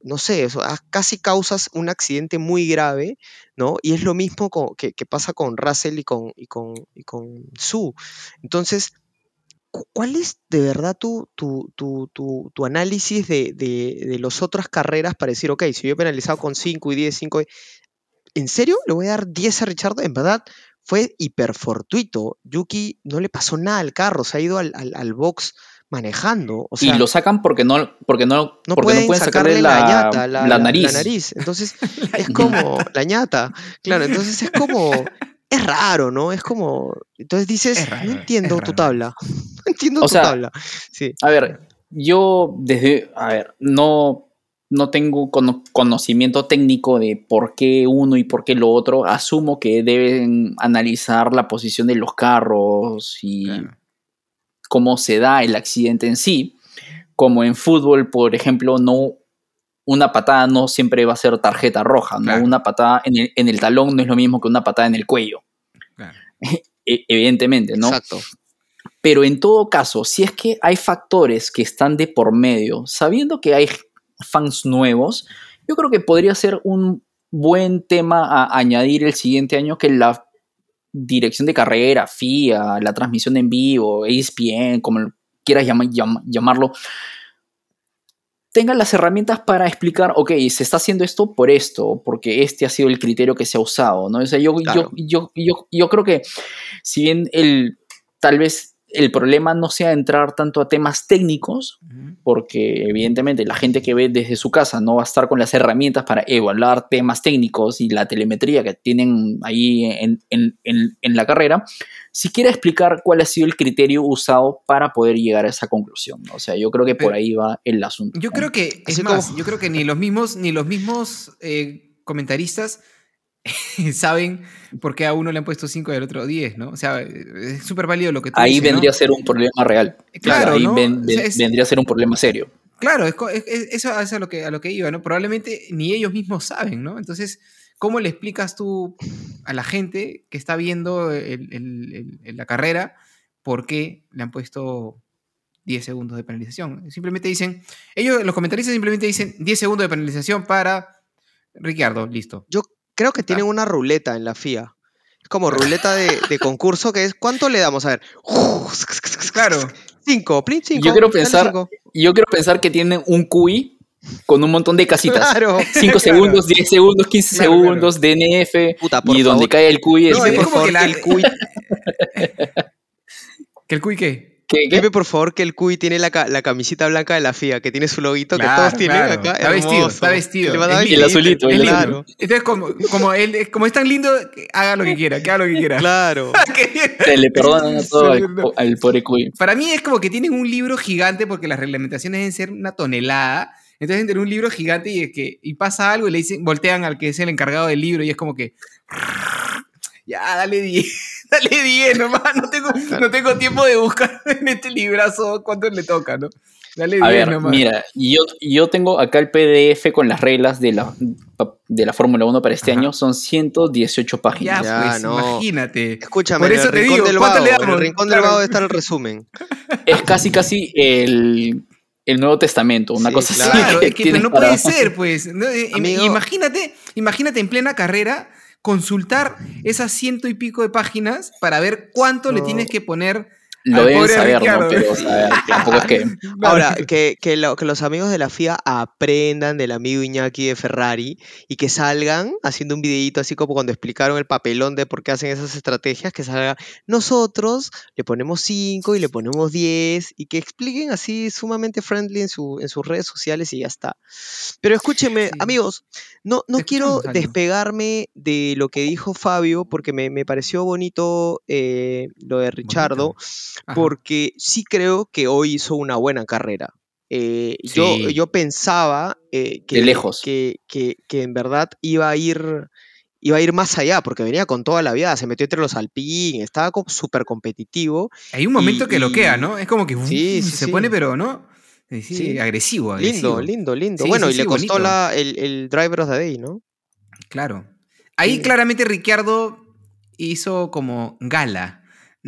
no sé, eso, casi causas un accidente muy grave, ¿no? Y es lo mismo que, pasa con Russell y con, y con, y con Su. Entonces, ¿cuál es de verdad tu, tu, tu, tu, tu análisis de, de, de las otras carreras para decir, ok, si yo he penalizado con 5 y 10, 5, ¿en serio le voy a dar 10 a Richard? En verdad, fue hiper fortuito. Yuki no le pasó nada al carro, se ha ido al, al, al box manejando. O sea, y lo sacan porque no, porque no, no porque pueden, no pueden sacarle, sacarle la, la, ñata, la, la nariz. la nariz. Entonces, es como la ñata. Claro, entonces es como. Es raro, ¿no? Es como. Entonces dices, Es raro, no entiendo tu tabla. Entiendo O tu sea, tabla. Sí. A ver, yo desde, a ver, no, no tengo cono- conocimiento técnico de por qué uno y por qué lo otro. Asumo que deben analizar la posición de los carros y Claro. cómo se da el accidente en sí. Como en fútbol, por ejemplo, no una patada no siempre va a ser tarjeta roja, ¿no? Claro. Una patada en el, en el talón no es lo mismo que una patada en el cuello, Claro. e- evidentemente, ¿no? Exacto. Pero en todo caso, si es que hay factores que están de por medio, sabiendo que hay fans nuevos, yo creo que podría ser un buen tema a añadir el siguiente año que la dirección de carrera, FIA, la transmisión en vivo, ESPN, como quieras llama- llam- llamarlo, tengan las herramientas para explicar, ok, se está haciendo esto por esto, porque este ha sido el criterio que se ha usado, ¿no? O sea, yo, Claro. yo, yo, yo, yo creo que si bien el, tal vez el problema no sea entrar tanto a temas técnicos, porque evidentemente la gente que ve desde su casa no va a estar con las herramientas para evaluar temas técnicos y la telemetría que tienen ahí en, en- en- en la carrera, si quiere explicar cuál ha sido el criterio usado para poder llegar a esa conclusión. ¿no? O sea, yo creo que por Pero- ahí va el asunto. Yo creo que, es más, como- yo creo que ni los mismos, ni los mismos eh, comentaristas saben por qué a uno le han puesto 5 y al otro 10, ¿no? O sea, es súper válido lo que tú Ahí dices, ¿no? vendría a ser un problema real. Claro, ahí ¿no? ven- O sea, ven- es- vendría a ser un problema serio. Claro, es es- eso es a lo, que, a lo que iba, ¿no? Probablemente ni ellos mismos saben, ¿no? Entonces, ¿cómo le explicas tú a la gente que está viendo el- el- el- el- la carrera por qué le han puesto 10 segundos de penalización? Simplemente dicen, ellos, los comentaristas simplemente dicen 10 segundos de penalización para Ricciardo, listo. Yo creo que tienen una ruleta en la FIA. Es como ruleta de, de concurso que es ¿cuánto le damos? A ver. Claro. Cinco, plin, cinco. Yo quiero pensar- cinco. Y yo quiero pensar que tienen un QI con un montón de casitas. Claro. 5 segundos, 10 segundos, 15 Claro, segundos, DNF. Puta, por y donde favor. cae el QI es No, es por como que favor, la- que el CUI, ¿Que el Cui qué? ¿Qué- qué? dime, por favor que el CUI tiene la, la camisita blanca de la FIA, que tiene su loguito, que todos tienen claro. acá. Está vestido, está vestido. Le van a dar Es lindo. El azulito, el claro, Entonces, como, como, él, como es tan lindo, haga lo que quiera, que haga lo que quiera. claro. Se le perdonan a todo al, pobre QI. Para mí es como que tienen un libro gigante porque las reglamentaciones deben ser una tonelada. Entonces tienen un libro gigante y, es que, y pasa algo y le dicen, voltean al que es el encargado del libro y es como que. Ya, dale 10, dale 10 nomás. No tengo, no tengo tiempo de buscar en este librazo cuánto le toca, ¿no? Dale 10 A ver, nomás. mira, yo, yo tengo acá el PDF con las reglas de la, de la Fórmula 1 para este Ajá. año. Son 118 Ya, páginas. Ya, pues, no. imagínate. Escúchame, Por en eso el te rincón digo, del ¿cuánto vago, le en el damos? rincón Claro. del vago está el resumen. Es casi, casi el, el Nuevo Testamento, una Sí, cosa claro. así. Claro, es que pero no para- puede ser, pues. ¿no? Im- Amigo. Imagínate, imagínate en plena carrera consultar esas ciento y pico de páginas para ver cuánto le tienes que poner. Lo al deben saber, ¿no? Pero, o sea, tampoco es que... Ahora, que, que, lo- que los amigos de la FIA aprendan del amigo Iñaki de Ferrari y que salgan haciendo un videito así como cuando explicaron el papelón de por qué hacen esas estrategias, que salga nosotros le ponemos 5 y le ponemos 10 y que expliquen así sumamente friendly en, su, en sus redes sociales y ya está. Pero escúchenme, Sí. amigos, no, no quiero despegarme de lo que dijo Fabio porque me, me pareció bonito eh, lo de Richardo Ajá. porque sí creo que hoy hizo una buena carrera. Eh, yo, Sí. yo pensaba eh, que, lejos. Que, que- que en verdad iba a ir iba a ir más allá, porque venía con toda la vida, se metió entre los Alpine, estaba súper competitivo. Hay un momento y- que lo queda, ¿no? Es como que uf, Sí, sí, se pone, pero no. Sí, sí, agresivo, agresivo. Lindo, lindo, lindo. Bueno, y le costó la, el, el Driver of the Day, ¿no? Claro. Ahí claramente Ricciardo hizo como gala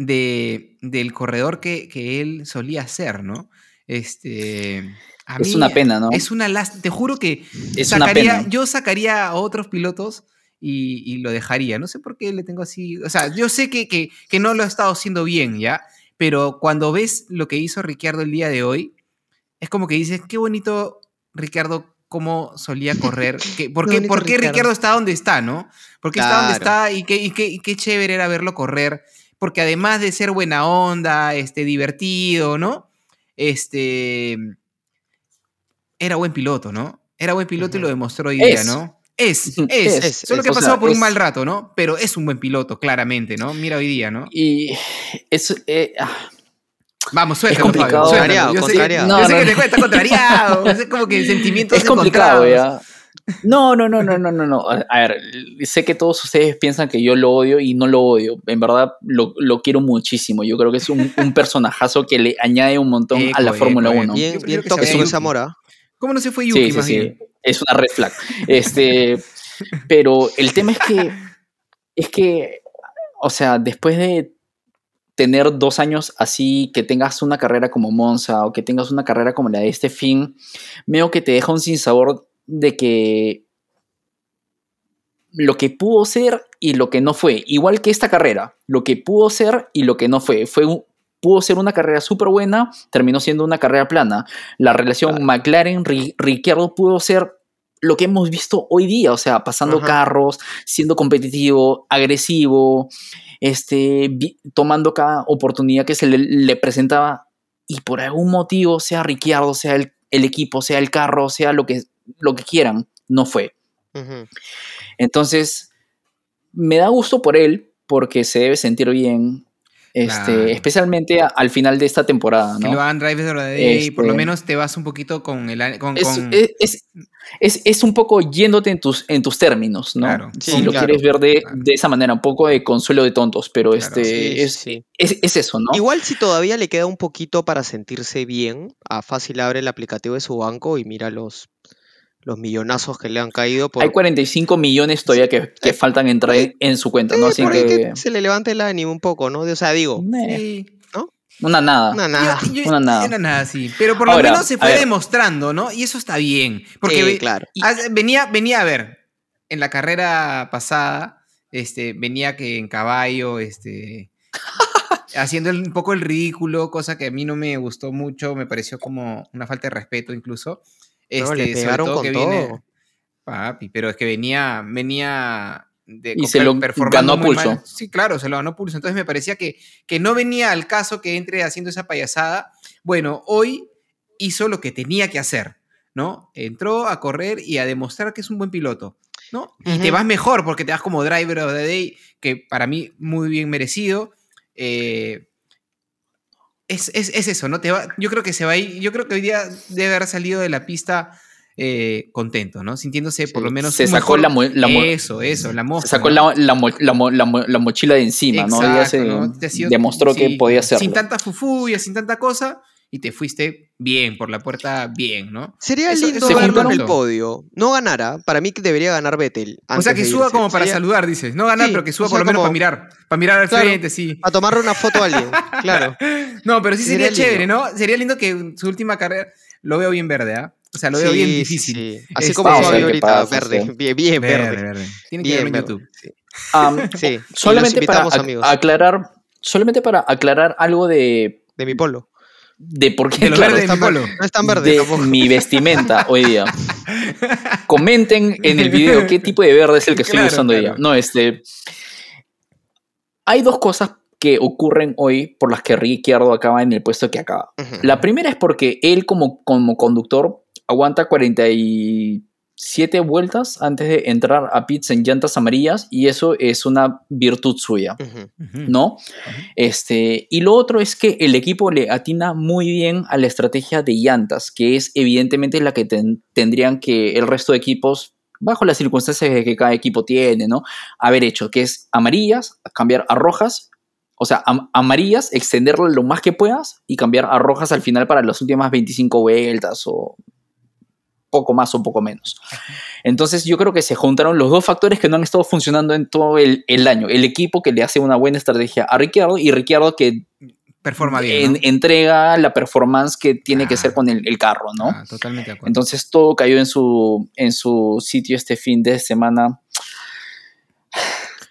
de, del corredor que, que él solía ser, ¿no? Este. a Es mí una pena, ¿no? Es una lástima. Te juro que Es una sacaría, pena. yo sacaría a otros pilotos y, y lo dejaría. No sé por qué le tengo así. O sea, yo sé que, que, que no lo ha estado haciendo bien, ¿ya? Pero cuando ves lo que hizo Ricciardo el día de hoy, es como que dices, qué bonito Ricciardo cómo solía correr. que- ¿Por Qué qué, por. Ricciardo está donde está, no? ¿Por qué está donde está? Y qué, y, qué, y qué chévere era verlo correr. Porque además de ser buena onda, este, divertido, ¿no? Este. Era buen piloto, ¿no? Era buen piloto y Ujú. lo demostró hoy día, Es. ¿no? Es, es. Es, Solo es, que ha pasado por un es- mal rato, ¿no? Pero es un buen piloto, claramente, ¿no? Mira hoy día, ¿no? Y es, eh, ah, Vamos, suéltalo, complicado. Fabio. Contrariado, Yo sé, contrariado. yo No, sé no, que no. te cuesta contrariado. Es como que sentimientos es complicado. ¿ya? No, no, no, no, no, no, no. A ver, sé que todos ustedes piensan que yo lo odio y no lo odio. En verdad, lo, lo quiero muchísimo. Yo creo que es un, un personajazo que le añade un montón a la Fórmula eco, 1. Yo Bien, bien que se vaya tóxico Yuki. esa mora. ¿Cómo no se fue Yuki, Sí, sí, sí. Es una red flag. Este, pero el tema es que, es que, o sea, después de tener dos años así, que tengas una carrera como Monza o que tengas una carrera como la de este fin, veo que te deja un sinsabor de que lo que pudo ser y lo que no fue, igual que esta carrera, lo que pudo ser y lo que no fue, fue un- pudo ser una carrera súper buena, terminó siendo una carrera plana. La relación McLaren-Ricciardo pudo ser lo que hemos visto hoy día, o sea, pasando Ajá. carros, siendo competitivo, agresivo, este, tomando cada oportunidad que se le, le presentaba y por algún motivo, sea Ricciardo, sea el, el equipo, sea el carro, sea lo que, lo que quieran, no fue. Entonces, me da gusto por él porque se debe sentir bien, este, Claro. especialmente a- al final de esta temporada, Que ¿no? lo hagan Drive de la Day y por lo Este- menos te vas un poquito con el... Con, Es, con- es, es- es- es un poco yéndote en tus, en tus términos, ¿no? Claro. si Sí, lo claro. quieres ver de, Claro. de esa manera, un poco de consuelo de tontos, pero Claro. este Sí, es, sí. es- es eso, ¿no? Igual si todavía le queda un poquito para sentirse bien, a fácil abre el aplicativo de su banco y mira los, los millonazos que le han caído por, Hay 45 millones todavía que, que Eh, faltan entrar en su cuenta, Eh, ¿no? Así por que, que se le levante el ánimo un poco, ¿no? O sea, digo, Sí. una nada. una nada. Yo- yo- Una nada. Era nada así. Pero por lo menos se fue demostrando, ¿no? Y eso está bien. Porque Sí, claro. venía, venía a ver, en la carrera pasada, este, venía que en caballo, este, haciendo un poco el ridículo, cosa que a mí no me gustó mucho, me pareció como una falta de respeto incluso. Este, le pegaron todo con que viene- todo. Papi, pero es que venía, venía de Y se lo ganó pulso. mal. Sí, claro, se lo ganó pulso. Entonces me parecía que, que no venía al caso que entre haciendo esa payasada. Bueno, hoy hizo lo que tenía que hacer, ¿no? Entró a correr y a demostrar que es un buen piloto, ¿no? Y te vas mejor porque te vas como driver of the day, que para mí muy bien merecido. Eh, es, es- es eso, ¿no? Te va, yo creo que se va a ir, yo creo que hoy día debe haber salido de la pista eh, contento, ¿no? Sintiéndose por lo menos se sacó mejor- la, mo- la mo- eso, eso, la se mosca. sacó ¿no? la, la mo- la mo- la mo- la mochila de encima, ¿no? Ya se ¿no? Sido- demostró que podía hacerlo. Sin tanta fufuya, sin tanta cosa, y te fuiste bien, por la puerta bien, ¿no? Sería Eso- lindo verlo en el podio. No ganara, para mí que debería ganar Vettel. o sea, que suba irse. como para Sería- saludar, dices. No ganar, Sí, pero que suba o por lo menos como- para mirar. Para mirar al Claro. frente, sí. A tomarle una foto a alguien, claro. No, pero sí sería, Sería chévere, lindo. ¿no? Sería lindo que su última carrera. lo veo bien verde, ¿ah? O sea, lo veo bien Sí, sí, difícil. sí. Así Es como Fabio ¿qué ahorita, pasa? verde, Sí. bien, bien Verde, verde. verde. Tiene que Bien verlo en verde. YouTube. Sí. Solamente para invitamos, ac- amigos, aclarar, solamente para aclarar algo de, de mi polo. De por qué De claro, verde está polo. No es tan verde de mi vestimenta hoy día. Comenten en el video qué tipo de verde es el que estoy Claro, usando hoy claro. día. No, este. Hay dos cosas que ocurren hoy por las que Ricciardo acaba en el puesto que acaba. La primera es porque él como, como conductor aguanta 47 vueltas antes de entrar a pits en llantas amarillas y eso es una virtud suya. ¿no? Este, y lo otro es que el equipo le atina muy bien a la estrategia de llantas, que es evidentemente la que ten- tendrían que el resto de equipos, bajo las circunstancias que cada equipo tiene, ¿no? Haber hecho, que es amarillas, cambiar a rojas, o sea, am- amarillas, extenderla lo más que puedas y cambiar a rojas al final para las últimas 25 vueltas o poco más o poco menos. Entonces yo creo que se juntaron los dos factores que no han estado funcionando en todo el, el año. El equipo que le hace una buena estrategia a Ricciardo y Ricciardo que Performa bien. en- ¿no? entrega la performance que tiene que Ah. ser con el, el carro, ¿no? Ah, totalmente de acuerdo. Entonces todo cayó en su, en su sitio este fin de semana.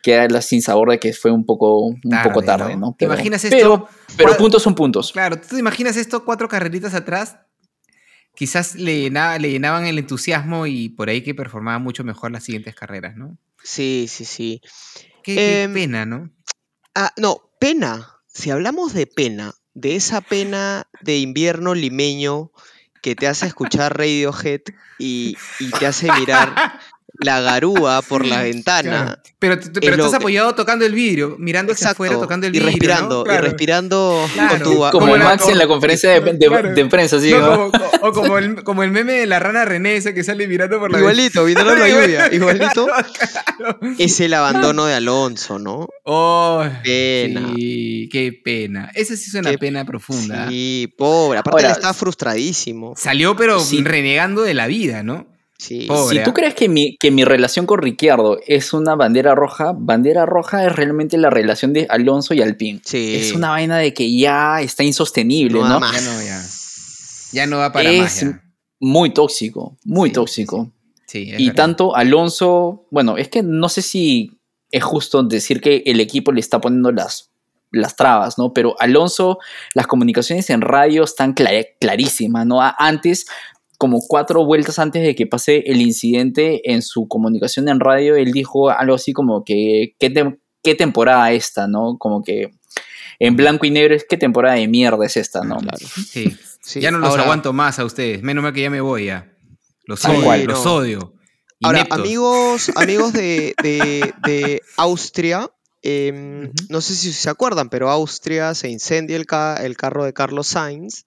Queda la sin sabor de que fue un poco, un poco tarde, ¿no? ¿Te imaginas esto? Pero, pero puntos son puntos. Claro, ¿tú te imaginas esto cuatro carreritas atrás? Quizás le, llenaba- le llenaban el entusiasmo y por ahí que performaba mucho mejor las siguientes carreras, ¿no? Sí, sí, sí. Qué, qué Em, pena, ¿no? Ah, no, pena. Si hablamos de pena, de esa pena de invierno limeño que te hace escuchar Radiohead y, y te hace mirar la garúa por la ventana. Claro. Pero, estás apoyado tocando el vidrio, mirando hacia afuera, tocando el y vidrio. ¿no? respirando, y Claro. respirando Claro. con tu Como como el Max en la conferencia de, de- Claro. de prensa, ¿sí? No, ¿no? como- o como el, como el meme de la rana René ese que sale mirando por la Igualito, mirando la lluvia, igualito. Claro. Es el abandono de Alonso, ¿no? Oh, Pena. Sí, qué pena. Esa sí es una Qué- pena profunda. Sí, pobre. Aparte Ahora- él estaba frustradísimo. Salió pero Sí. renegando de la vida, ¿no? Sí. Pobre. Si tú crees que mi, que mi relación con Ricciardo es una bandera roja, bandera roja es realmente la relación de Alonso y Alpine. Sí. Es una vaina de que ya está insostenible, No ¿no? más. Ya no, ya. Ya no va para Es más. ya. muy tóxico, muy Sí, tóxico. Sí, Y verdad. tanto Alonso, bueno, es que no sé si es justo decir que el equipo le está poniendo las, las trabas, ¿no? Pero Alonso, las comunicaciones en radio están cla- clarísimas, ¿no? Antes, como cuatro vueltas antes de que pase el incidente, en su comunicación en radio, él dijo algo así como que, ¿qué, tem- qué temporada esta, ¿no? Como que en blanco y negro es qué temporada de mierda es esta, ¿no? Claro. Sí. Sí, Ya no los ahora- aguanto más a ustedes. Menos mal que ya me voy ya. Los odio, cual. los no. odio. Ahora, amigos, amigos de, de- de Austria, em, no sé si se acuerdan, pero Austria se incendia el, ca- el carro de Carlos Sainz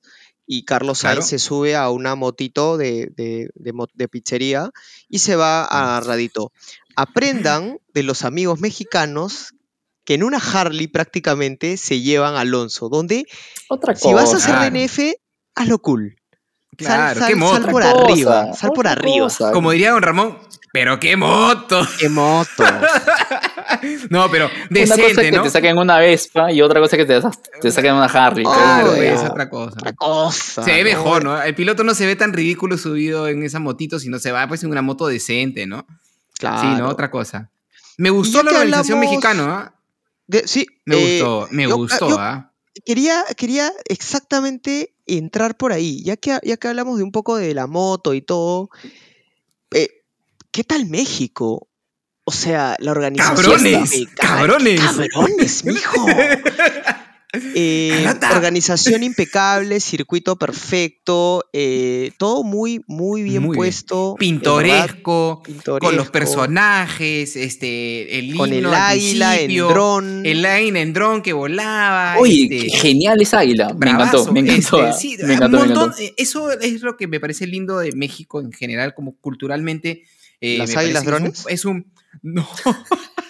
y Carlos Sainz Claro. se sube a una motito de, de- de pizzería y se va a Radito. Aprendan de los amigos mexicanos que en una Harley prácticamente se llevan a Alonso, donde Otra cosa. si vas a hacer Claro. DNF, hazlo cool. Sal- Claro, sal, qué moto. sal por cosa, arriba, sal por arriba. cosa. Como diría don Ramón, pero qué moto. ¡Qué moto! No, pero Una cosa decente, es que ¿no? te saquen una Vespa y otra cosa es que te, te saquen una Harley. Claro, es otra cosa. Otra cosa. Se ve ¿no? mejor, ¿no? El piloto no se ve tan ridículo subido en esa motito, sino se va pues en una moto decente, ¿no? Claro. Sí, ¿no? Otra cosa. Me gustó la organización hablamos- mexicana, ¿ah? De- sí, Me eh, gustó, me yo- gustó, ¿ah? quería, quería exactamente entrar por ahí, ya que, ya que hablamos de un poco de la moto y todo. eh, ¿Qué tal México? O sea, la organización. ¡Cabrones! impecable. ¡Cabrones! ¡Cabrones, mijo! Eh, organización impecable, circuito perfecto, eh, todo muy, muy bien Muy puesto. Pintoresco, con los personajes, este, el Con el águila en dron. El águila en dron que volaba. Oye, este, genial esa águila. Me bravazo, encantó, me encantó. este, sí, me un encantó, me montón, encantó. eh, Eso es lo que me parece lindo de México en general, como culturalmente. Eh, ¿Las águilas que es un- drones? Es un. No,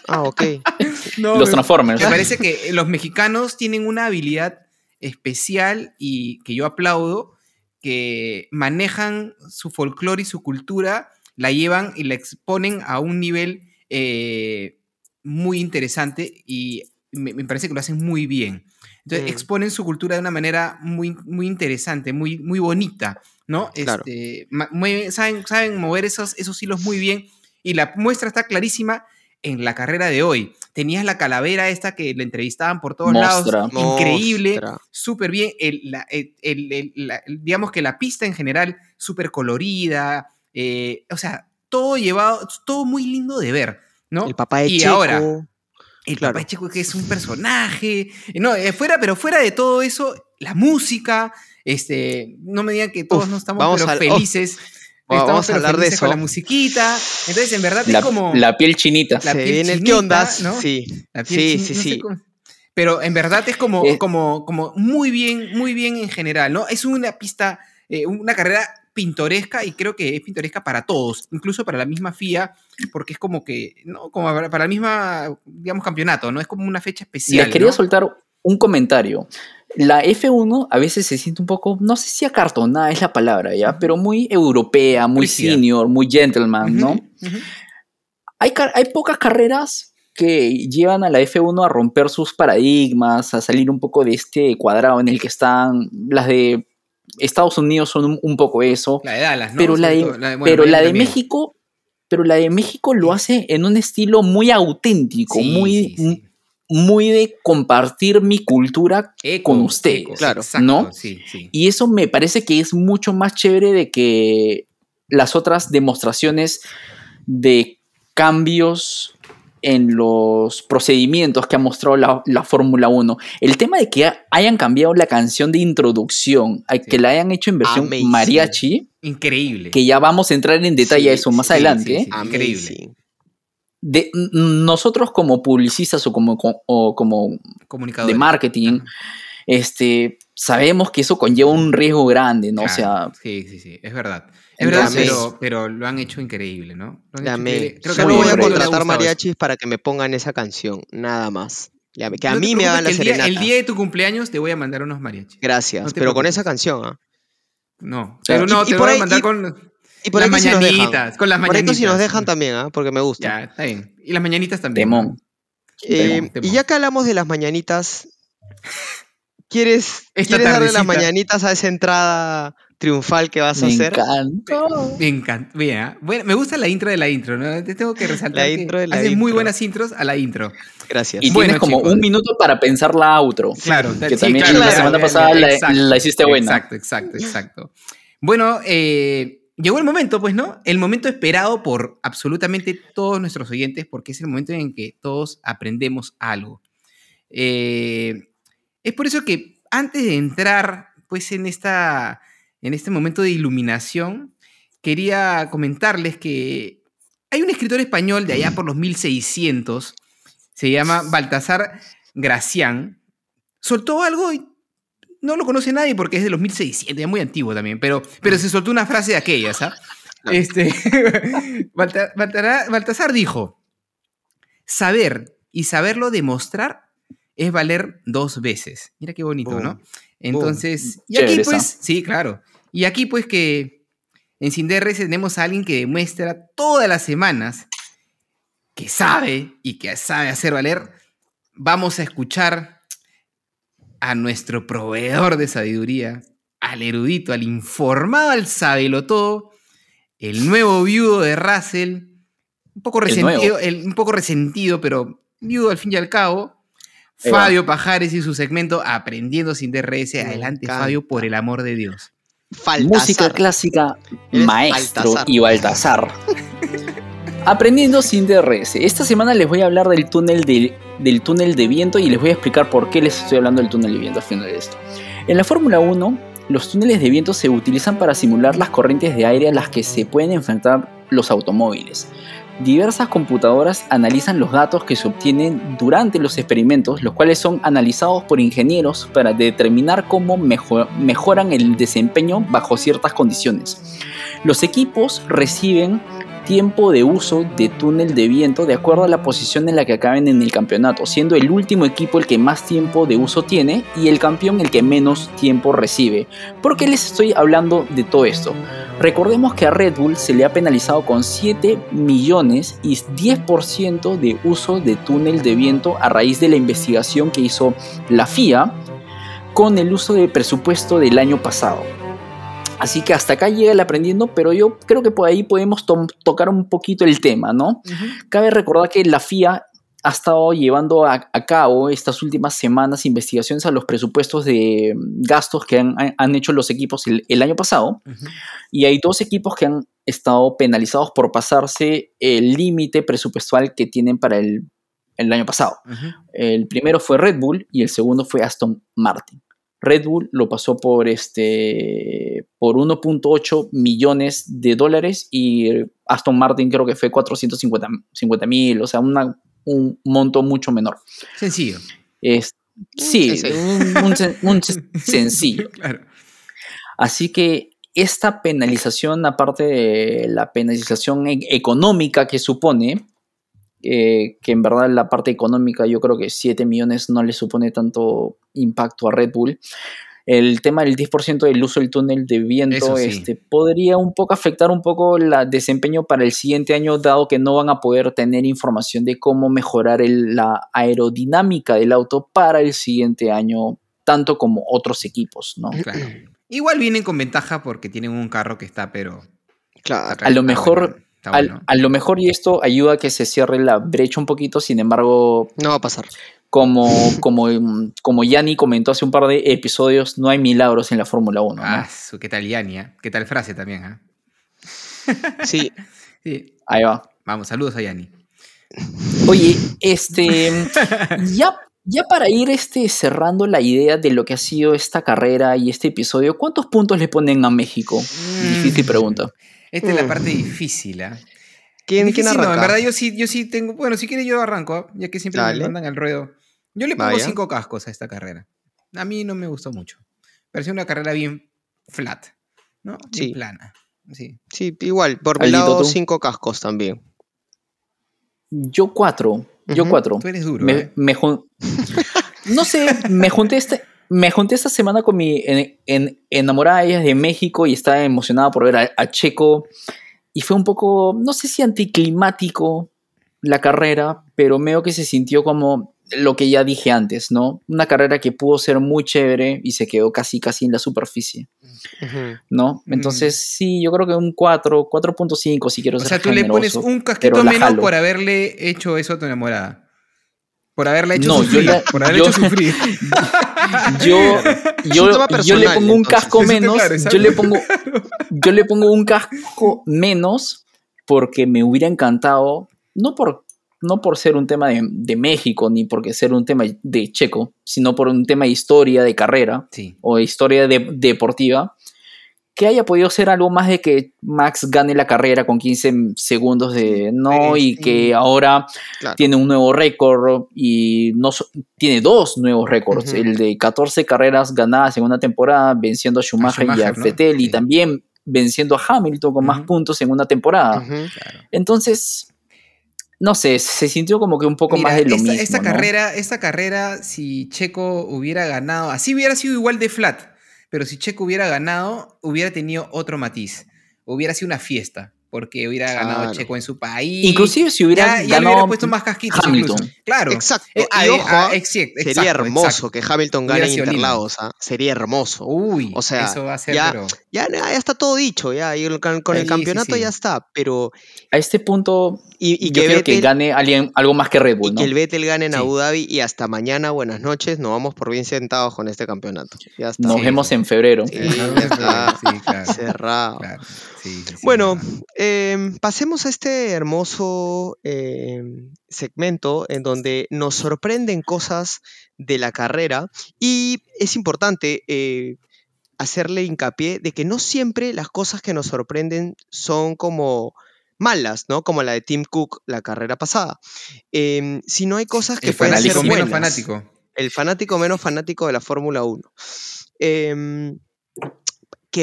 Ah, ok. no, Los me- Transformers. Me parece que los mexicanos tienen una habilidad especial y que yo aplaudo, que manejan su folclore y su cultura, la llevan y la exponen a un nivel eh, muy interesante y me, me parece que lo hacen muy bien. Entonces, Mm. exponen su cultura de una manera muy, muy interesante, muy, muy bonita, ¿no? Claro. Este, mueven- saben, saben mover esos, esos hilos muy bien y la muestra está clarísima en la carrera de hoy. Tenías la calavera esta que le entrevistaban por todos Mostra. lados, increíble, súper bien. El- la- el- el- el- la- el- digamos que la pista en general, súper colorida, eh, o sea, todo llevado, todo muy lindo de ver, ¿no? El papá de y Checo. ahora, el Claro. papá de Checo que es un personaje. No, eh, fuera, pero fuera de todo eso, la música, este, no me digan que todos Uf, no estamos vamos pero al- oh, felices. estamos vamos a pero hablar de felices con eso. la musiquita. Entonces, en verdad La, es como la piel chinita. la Se piel viene el chinita, qué ondas. ¿no? Sí. la piel Sí, chin- sí, no sí. cómo- Pero en verdad es como, Eh. como, como muy bien, muy bien en general, ¿no? Es una pista, eh, una carrera pintoresca y creo que es pintoresca para todos, incluso para la misma FIA, porque es como que, ¿no? Como para para la misma, digamos, campeonato, ¿no? Es como una fecha especial. Les quería ¿no? soltar un comentario. La F1 a veces se siente un poco, no sé si acartonada es la palabra, ¿ya? Pero muy europea, muy senior, muy gentleman, ¿no? Hay, hay pocas carreras que llevan a la F1 a romper sus paradigmas, a salir un poco de este cuadrado en el que están. Las de Estados Unidos son un, un poco eso, La de Dallas, ¿no? pero la de, bueno, pero la de. México, pero la de México lo hace en un estilo muy auténtico, Sí, muy, sí, sí. Muy de compartir mi cultura Eco, con ustedes, eco, claro, exacto, ¿no? Sí, sí. y eso me parece que es mucho más chévere de que las otras demostraciones de cambios en los procedimientos que ha mostrado la, la Fórmula 1. El tema de que ha- hayan cambiado la canción de introducción, a- que la hayan hecho en versión Amazing. mariachi, Increíble. que ya vamos a entrar en detalle Sí, a eso más sí, adelante. sí, sí. Increíble. De, nosotros como publicistas o como, o como Comunicador. de marketing, este, sabemos que eso conlleva un riesgo grande, ¿no? O sea, Sí, sí, sí, es verdad. Es verdad, pero, pero lo han hecho increíble, ¿no? Lo han hecho increíble. Creo que todo voy a contratar eso. mariachis para que me pongan esa canción. Nada más. Ya, que a No mí me hagan la el día, el día de tu cumpleaños te voy a mandar unos mariachis. Gracias. no pero con esa canción, ¿ah? No, pero no, Y- te voy a mandar y- con Y por las ahí si nos dejan. mañanitas. Con las Por mañanitas. esto si nos dejan también, ¿ah? Porque me gusta. Ya, está bien. Y las mañanitas también. temón. Eh, Temón, temón. Y ya que hablamos de las mañanitas, ¿quieres, Esta ¿quieres darle las mañanitas a esa entrada triunfal que vas a Me hacer? encanta. Me encanta. Bien. Bueno, me gusta la intro de la intro, ¿no? Te tengo que resaltar La que intro de la haces muy buenas intros a la intro. Gracias. Y Bueno, tienes como chicos. un minuto para pensar la outro. Claro, que sí, también claro, la claro, semana bien, pasada bien, la, exacto, la hiciste buena. Exacto, exacto, exacto. Bueno, eh, llegó el momento, pues, ¿no? El momento esperado por absolutamente todos nuestros oyentes, porque es el momento en que todos aprendemos algo. Eh, es por eso que antes de entrar, pues, en, esta, en este momento de iluminación, quería comentarles que hay un escritor español de allá por los 1600, se llama Baltasar Gracián, soltó algo no lo conoce nadie porque es de los 1600, ya muy antiguo también, pero, pero se soltó una frase de aquellas, ¿ah? Este, Baltasar dijo, saber y saberlo demostrar es valer dos veces. Mira qué bonito, Boom. ¿no? Entonces, y Chévere aquí esa. pues, sí, claro. Y aquí pues que en Sin DRS tenemos a alguien que demuestra todas las semanas que sabe y que sabe hacer valer. Vamos a escuchar a nuestro proveedor de sabiduría, al erudito, al informado, al todo, el nuevo viudo de Russell, un poco resentido, el- un poco resentido, pero viudo al fin y al cabo. Ahí va. Fabio Pajares y su segmento Aprendiendo sin DRS. Adelante. Fabio, por el amor de Dios. Faltazar. Música clásica, maestro Baltasar. y Baltasar. Aprendiendo sin DRS. Esta semana les voy a hablar del túnel de, del túnel de viento y les voy a explicar por qué les estoy hablando del túnel de viento al final de esto. En la Fórmula 1, los túneles de viento se utilizan para simular las corrientes de aire a las que se pueden enfrentar los automóviles. Diversas computadoras analizan los datos que se obtienen durante los experimentos, los cuales son analizados por ingenieros para determinar cómo mejo- mejoran el desempeño bajo ciertas condiciones. Los equipos reciben tiempo de uso de túnel de viento de acuerdo a la posición en la que acaben en el campeonato, siendo el último equipo el que más tiempo de uso tiene y el campeón el que menos tiempo recibe. ¿Por qué les estoy hablando de todo esto? Recordemos que a Red Bull se le ha penalizado con 7 millones y 10% de uso de túnel de viento a raíz de la investigación que hizo la FIA con el uso de presupuesto del año pasado. Así que hasta acá llega el aprendiendo, pero yo creo que por ahí podemos tocar un poquito el tema, ¿no? Cabe recordar que la FIA ha estado llevando a, cabo estas últimas semanas investigaciones a los presupuestos de gastos que han, hecho los equipos el, año pasado. Y hay dos equipos que han estado penalizados por pasarse el límite presupuestal que tienen para el, año pasado. El primero fue Red Bull y el segundo fue Aston Martin. Red Bull lo pasó por este por 1.8 millones de dólares y Aston Martin creo que fue 450 mil, o sea, un monto mucho menor. Sencillo. Es, sí, un, sencillo. Así que esta penalización, aparte de la penalización e-, económica que supone, eh, que en verdad la parte económica yo creo que 7 millones no le supone tanto impacto a Red Bull. El tema del 10% del uso del túnel de viento este, podría un poco afectar un poco el desempeño para el siguiente año, dado que no van a poder tener información de cómo mejorar la aerodinámica del auto para el siguiente año, tanto como otros equipos, ¿no? Igual vienen con ventaja porque tienen un carro que está, pero... Claro. a lo mejor a lo mejor y esto ayuda a que se cierre la brecha un poquito, sin embargo... No va a pasar. Como, como, como Yanni comentó hace un par de episodios, no hay milagros en la Fórmula 1. Ah, ¿qué tal Yanni? Eh? ¿Qué tal frase también? ¿eh? Sí. sí. Ahí va. Vamos, saludos a Yanni. Oye, este... ya ya para ir este, cerrando la idea de lo que ha sido esta carrera y este episodio, ¿cuántos puntos le ponen a México? Difícil pregunta. Esta es la parte difícil, ¿eh? ¿Quién, ¿quién arranca? No, en verdad yo sí, yo sí tengo. Bueno, si quieres yo arranco, ya que siempre me mandan al ruedo. Yo le pongo cinco cascos a esta carrera. A mí no me gustó mucho. Pareció una carrera bien flat, ¿no? sí. plana. Sí. sí, igual, por mi lado, cinco cascos también. Yo cuatro. Yo cuatro. Tú eres duro. ¿eh? no sé, me junté este, me junté esta semana con mi en, enamorada ella de México y estaba emocionada por ver a, Checo. Y fue un poco, no sé si anticlimático la carrera, pero veo que se sintió como lo que ya dije antes, ¿no? Una carrera que pudo ser muy chévere y se quedó casi, casi en la superficie, ¿no? Entonces, sí, yo creo que un 4, 4.5 si quiero ser O sea, tú le pones un casquito menos por haberle hecho eso a tu enamorada. Por haberla hecho sufrir. por haberla hecho sufrir. Yo, yo, le pongo un casco menos. yo, le pongo, yo le pongo un casco menos porque me hubiera encantado, no por, no por ser un tema de, México ni porque ser un tema de Checo, sino por un tema de historia, de carrera o de historia deportiva que haya podido ser algo más de que Max gane la carrera con 15 segundos de no y que ahora tiene un nuevo récord y no tiene dos nuevos récords, el de 14 carreras ganadas en una temporada venciendo a Schumacher, y a Vettel y también venciendo a Hamilton con más puntos en una temporada. Entonces, no sé, se sintió como que un poco más de lo esta, mismo. Esta carrera, esta carrera, si Checo hubiera ganado, así hubiera sido igual de flat pero si Checo hubiera ganado, hubiera tenido otro matiz. Hubiera sido una fiesta porque hubiera ganado Checo en su país. Inclusive si hubiera ganado ya le hubiera puesto más casquitos Hamilton. Claro. Exacto. Eh, ah, sería hermoso que Hamilton gane en Interlagos. ¿ah? Sería hermoso. Uy, o sea, eso va a ser, ya, ya, está todo dicho, ya. con, el campeonato ya está, pero... A este punto, y, que que gane alguien, algo más que Red Bull, Y que el Vettel gane en Abu Dhabi y hasta mañana, buenas noches, nos vamos por bien sentados con este campeonato. Ya está. Nos vemos en febrero. Sí, está. Cerrado. bueno, Em, pasemos a este hermoso em, segmento en donde nos sorprenden cosas de la carrera y es importante eh, hacerle hincapié de que no siempre las cosas que nos sorprenden son como malas, ¿no? Como la de Tim Cook la carrera pasada. Eh, no hay cosas que pueden ser buenas. Menos fanático. El fanático menos fanático de la Fórmula 1. ¿Qué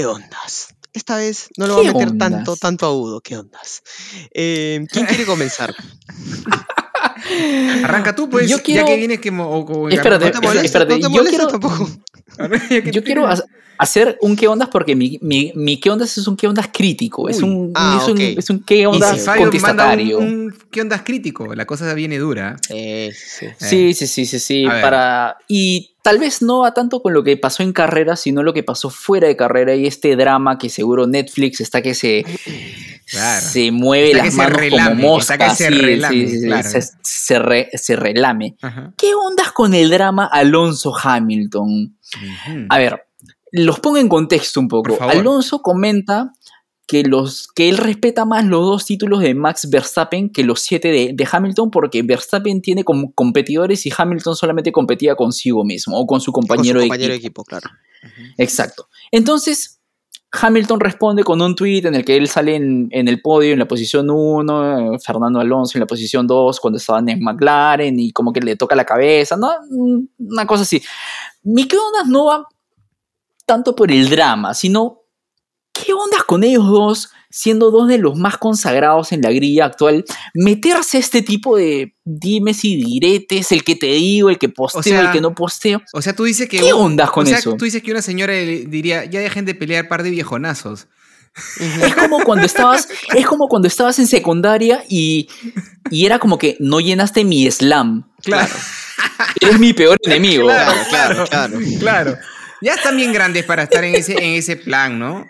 ondas? esta vez no lo voy a meter tanto, tanto agudo. ¿Qué ondas? Eh, ¿Quién quiere comenzar? Arranca tú, pues, Yo ya quiero- que vienes que... Espérate, No te molestes, espérate, no te yo quiero- tampoco. Ya que Yo quiero hacer un qué ondas porque mi, mi, mi qué ondas es un qué ondas crítico. Es un, Ah, es un, es un qué Y ondas si contestatario. un, un- ¿Qué onda es crítico? La cosa viene dura. Eh, sí. Sí, sí, sí, sí, sí. Para... Y tal vez no va tanto con lo que pasó en carrera, sino lo que pasó fuera de carrera y este drama que seguro Netflix está que se, Claro. se mueve Está que las se manos relame, como está mosca. que se sí, relame, sí, sí, sí, claro. se, se re- se relame. Ajá. ¿Qué ondas con el drama Alonso Hamilton? A ver, los pongo en contexto un poco. Alonso comenta que, los, que él respeta más los dos títulos de Max Verstappen que los siete de, de Hamilton porque Verstappen tiene como competidores y Hamilton solamente competía consigo mismo o con su Con su compañero, compañero de equipo. equipo, claro. Exacto. Entonces, Hamilton responde con un tweet en el que él sale en, en el podio en la posición 1, Fernando Alonso en la posición 2 cuando estaban en McLaren y como que le toca la cabeza, ¿no? Una cosa así. Mi qué ondas no va tanto por el drama, sino qué ondas con ellos dos, siendo dos de los más consagrados en la grilla actual, meterse a este tipo de dimes y diretes, el que te digo, el que posteo, sea, el que no posteo. O sea, tú dices que... ¿Qué ondas con o sea, eso? tú dices que una señora diría, ya dejen de pelear par de viejonazos. Es como cuando estabas, es como cuando estabas en secundaria y, y era como que no llenaste mi slam. Claro. Eres mi peor enemigo. Claro, claro, claro. Claro. Ya están bien grandes para estar en ese, en ese plan, ¿no?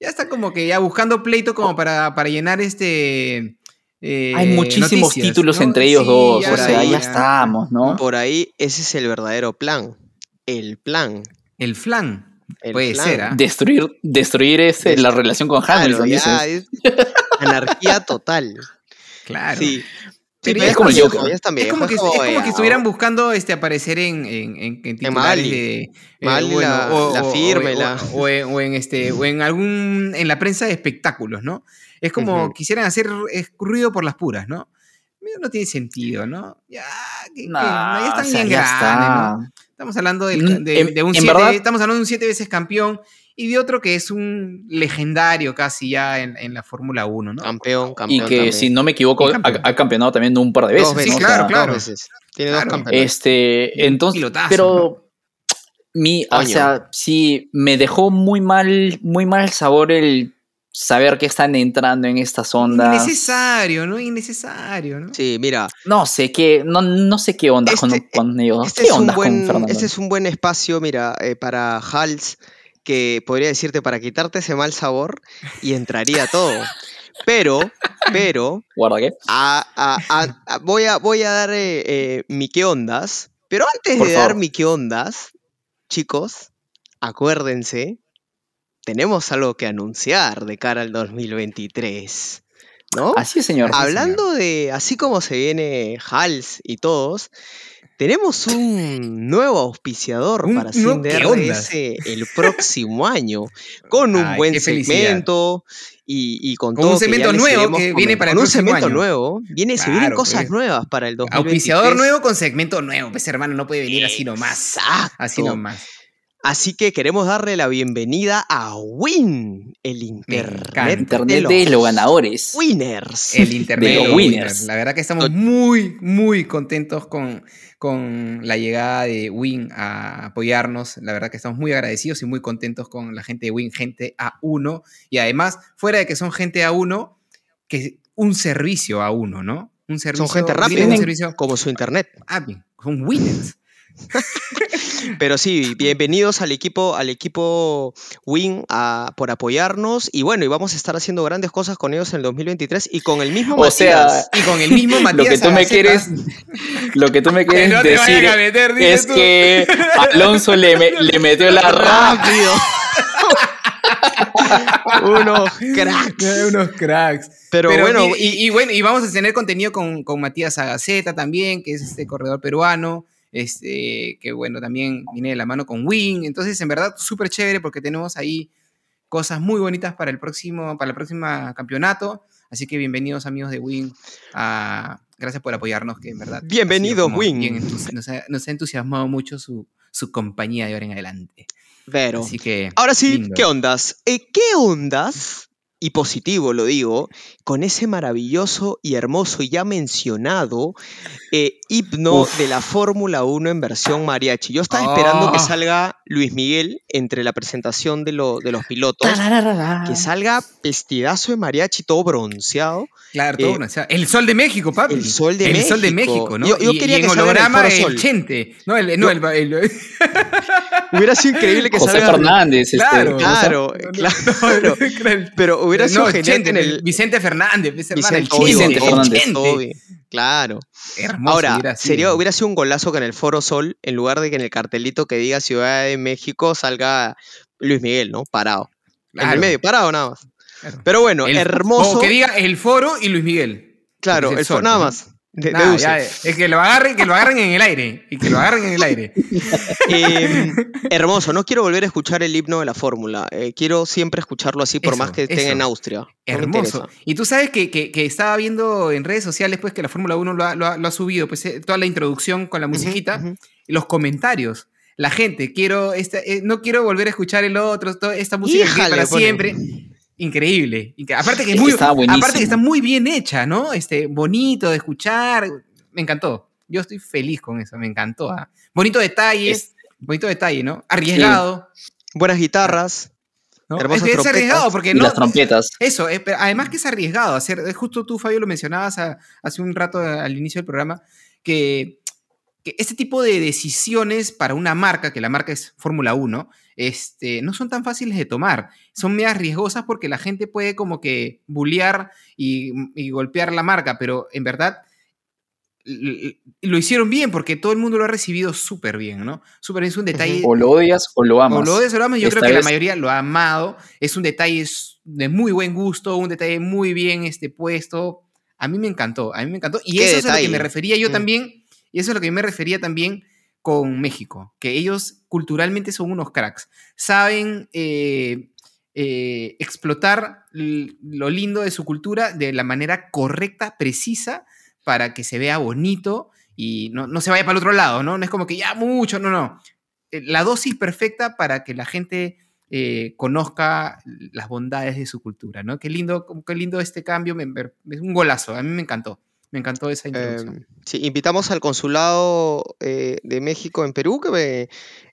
Ya está como que ya buscando pleito como para, para llenar este... eh, Hay muchísimos noticias, títulos ¿no? entre ellos Sí, dos. ya o sea, ahí, ya ya. estamos, ¿no? Por ahí, ese es el verdadero plan. El plan. El flan. El Puede plan. ser, ¿ah? Destruir, destruir ese, la relación con Claro, Hamilton. ya dices. es anarquía total. Claro. Sí. Pero Sí, ya es como el Joker. Es como que, es como, que estuvieran buscando este, aparecer en, en, en, en titulares de. eh, la- la firme, o, la- o en, o en este, o en algún. en la prensa de espectáculos, ¿no? Es como Ujú. quisieran hacer ruido por las puras, ¿no? No tiene sentido, ¿no? Ya, que- que- Nah, ya están o sea, bien ya grandes, está. ¿no? Estamos hablando del- Mm, de, un en siete, verdad- estamos hablando de un siete veces campeón y de otro que es un legendario casi ya en, en la Fórmula 1, ¿no? Campeón, Y campeón. que, también. si no me equivoco, Y ha, campeonado también un par de veces. Claro, sea, claro. Dos veces. Tiene Claro. dos campeonatos. Este, entonces, pilotazo, pero mi, o sea, sí, me dejó muy mal, muy mal sabor el saber que están entrando en estas ondas. Innecesario, ¿no? Innecesario, ¿no? Sí, mira, No sé qué, no, no sé qué onda con, Este- con ellos. este ¿Qué es, un onda con buen, Fernando? este es un buen espacio, mira, eh, para Hals, que podría decirte para quitarte ese mal sabor y entraría todo. Pero, pero, Guarda que. a- a- a- a- voy, a, voy a dar eh, eh, mi qué ondas. Pero antes Por de dar mi qué ondas, chicos, acuérdense, tenemos algo que anunciar de cara al 2023. ¿No? Así es, señor. Hablando de así como se viene Hals y todos, tenemos un nuevo auspiciador Un para. DRS el próximo año, con un Ay, buen segmento y, y con, Con todo un segmento nuevo que viene para el con un segmento año. nuevo, viene, se vienen Claro, cosas pues. nuevas para el 2023. Auspiciador nuevo con segmento nuevo. Pues hermano, no puede venir así nomás. Así nomás. Así que queremos darle la bienvenida a Win, el internet, de de los ganadores. winners. El internet De los de los winners. winners. La verdad que estamos muy, muy contentos con, con la llegada de Win a apoyarnos. La verdad que estamos muy agradecidos y muy contentos con la gente de Win, gente A1. Y además, fuera de que son gente A1, que un servicio A1, ¿no? Un servicio, Son gente rápida, un servicio como su internet. Ah, bien, son winners. Pero sí, bienvenidos al equipo, al equipo Win a- por apoyarnos. Y bueno, y vamos a estar haciendo grandes cosas con ellos en el 2023 y con el mismo O sea, Matías. Y con el mismo Lo Matías que tú me Agaceta. quieres, lo que tú me quieres no te decir meter, es tú. que Alonso le, me- le metió la rap. rápido. Unos cracks. Unos cracks. Pero, bueno, y, y- y bueno, y vamos a tener contenido con, con Matías Agaceta también, que es este corredor peruano, este, que bueno, también viene de la mano con Win. Entonces, en verdad, súper chévere porque tenemos ahí cosas muy bonitas para el próximo, para el próximo campeonato. Así que bienvenidos amigos de Win. a- gracias por apoyarnos, que en verdad. ha sido Bienvenido, como Win. bien entusi- nos, ha, nos ha entusiasmado mucho su, su compañía de ahora en adelante. pero. Así que. Ahora sí, lindo. ¿qué ondas? Eh, ¿Qué ondas y positivo lo digo, con ese maravilloso y hermoso y ya mencionado eh, himno Uf. de la Fórmula 1 en versión mariachi. Yo estaba esperando que Ah. salga Luis Miguel entre la presentación de, lo- de los pilotos, Tararara. que salga vestidazo de mariachi todo bronceado. Claro, todo Eh, bueno, o sea, el sol de México, papi. el sol de el sol de México. México, ¿no? Yo- yo y, quería y que en salga en el holograma el Sol. Chente. No, el, no, el, el- Hubiera sido increíble que José salga... Fernández. este, Claro, ¿cómo se llama? Claro, claro. Pero hubiera sido Chente, tener el... Vicente Fernández, el Vicente Chente, Vicente el Fernández. Chente. Obvio, Claro. Hermoso Ahora, hubiera sido. sería, hubiera sido un golazo que en el Foro Sol, en lugar de que en el cartelito que diga Ciudad de México, salga Luis Miguel, ¿no? Parado. En el medio, parado nada más. claro. Pero bueno, El- hermoso. O que diga el foro y Luis Miguel. claro, el el foro, nada ¿no? más. De, ya, es que lo agarren, que lo agarren en el aire. Y que lo agarren en el aire. Eh, hermoso, no quiero volver a escuchar el himno de la fórmula. eh, quiero siempre escucharlo así, por Eso, más que estén en Austria. Hermoso. Y tú sabes que, que- que estaba viendo en redes sociales pues que la Fórmula 1 lo ha, lo ha- lo ha subido, pues eh, toda la introducción con la musiquita y los comentarios. La gente, quiero esta, eh, no quiero volver a escuchar el otro, toda esta música Híjale, para pone. siempre. Increíble. Incre- Aparte que es Es aparte está muy bien hecha, ¿no? Este, bonito de escuchar. Me encantó. Yo estoy feliz con eso, me encantó. ¿ah? Bonito detalle, Es- bonito detalle, ¿no? Arriesgado. Buenas guitarras. ¿no? Es, es arriesgado porque Y no, las trompetas. eso, pero además que es arriesgado hacer, justo tú, Fabio, lo mencionabas a- hace un rato al inicio del programa, que, que este tipo de decisiones para una marca, que la marca es Fórmula 1, este, no son tan fáciles de tomar. Son medias riesgosas porque la gente puede como que bullear y, y golpear la marca, pero en verdad lo hicieron bien porque todo el mundo lo ha recibido súper bien, ¿no? Súper bien, es un detalle O lo odias o lo amas. o lo odias o lo amas, yo Esta creo que la vez- mayoría lo ha amado. Es un detalle de muy buen gusto, un detalle muy bien este, puesto. A mí me encantó, a mí me encantó. Y eso es a lo que detalle. me refería yo Mm. también, y eso es a lo que me refería también con México, que ellos culturalmente son unos cracks. Saben eh, eh, explotar lo lindo de su cultura de la manera correcta, precisa, para que se vea bonito y no, no se vaya para el otro lado, ¿no? No es como que ya mucho, no, no eh, la dosis perfecta para que la gente conozca las bondades de su cultura, ¿no? Qué lindo, qué lindo este cambio, es un golazo, a mí me encantó, me encantó esa introducción. Eh, sí, invitamos al consulado eh, de México en Perú que me-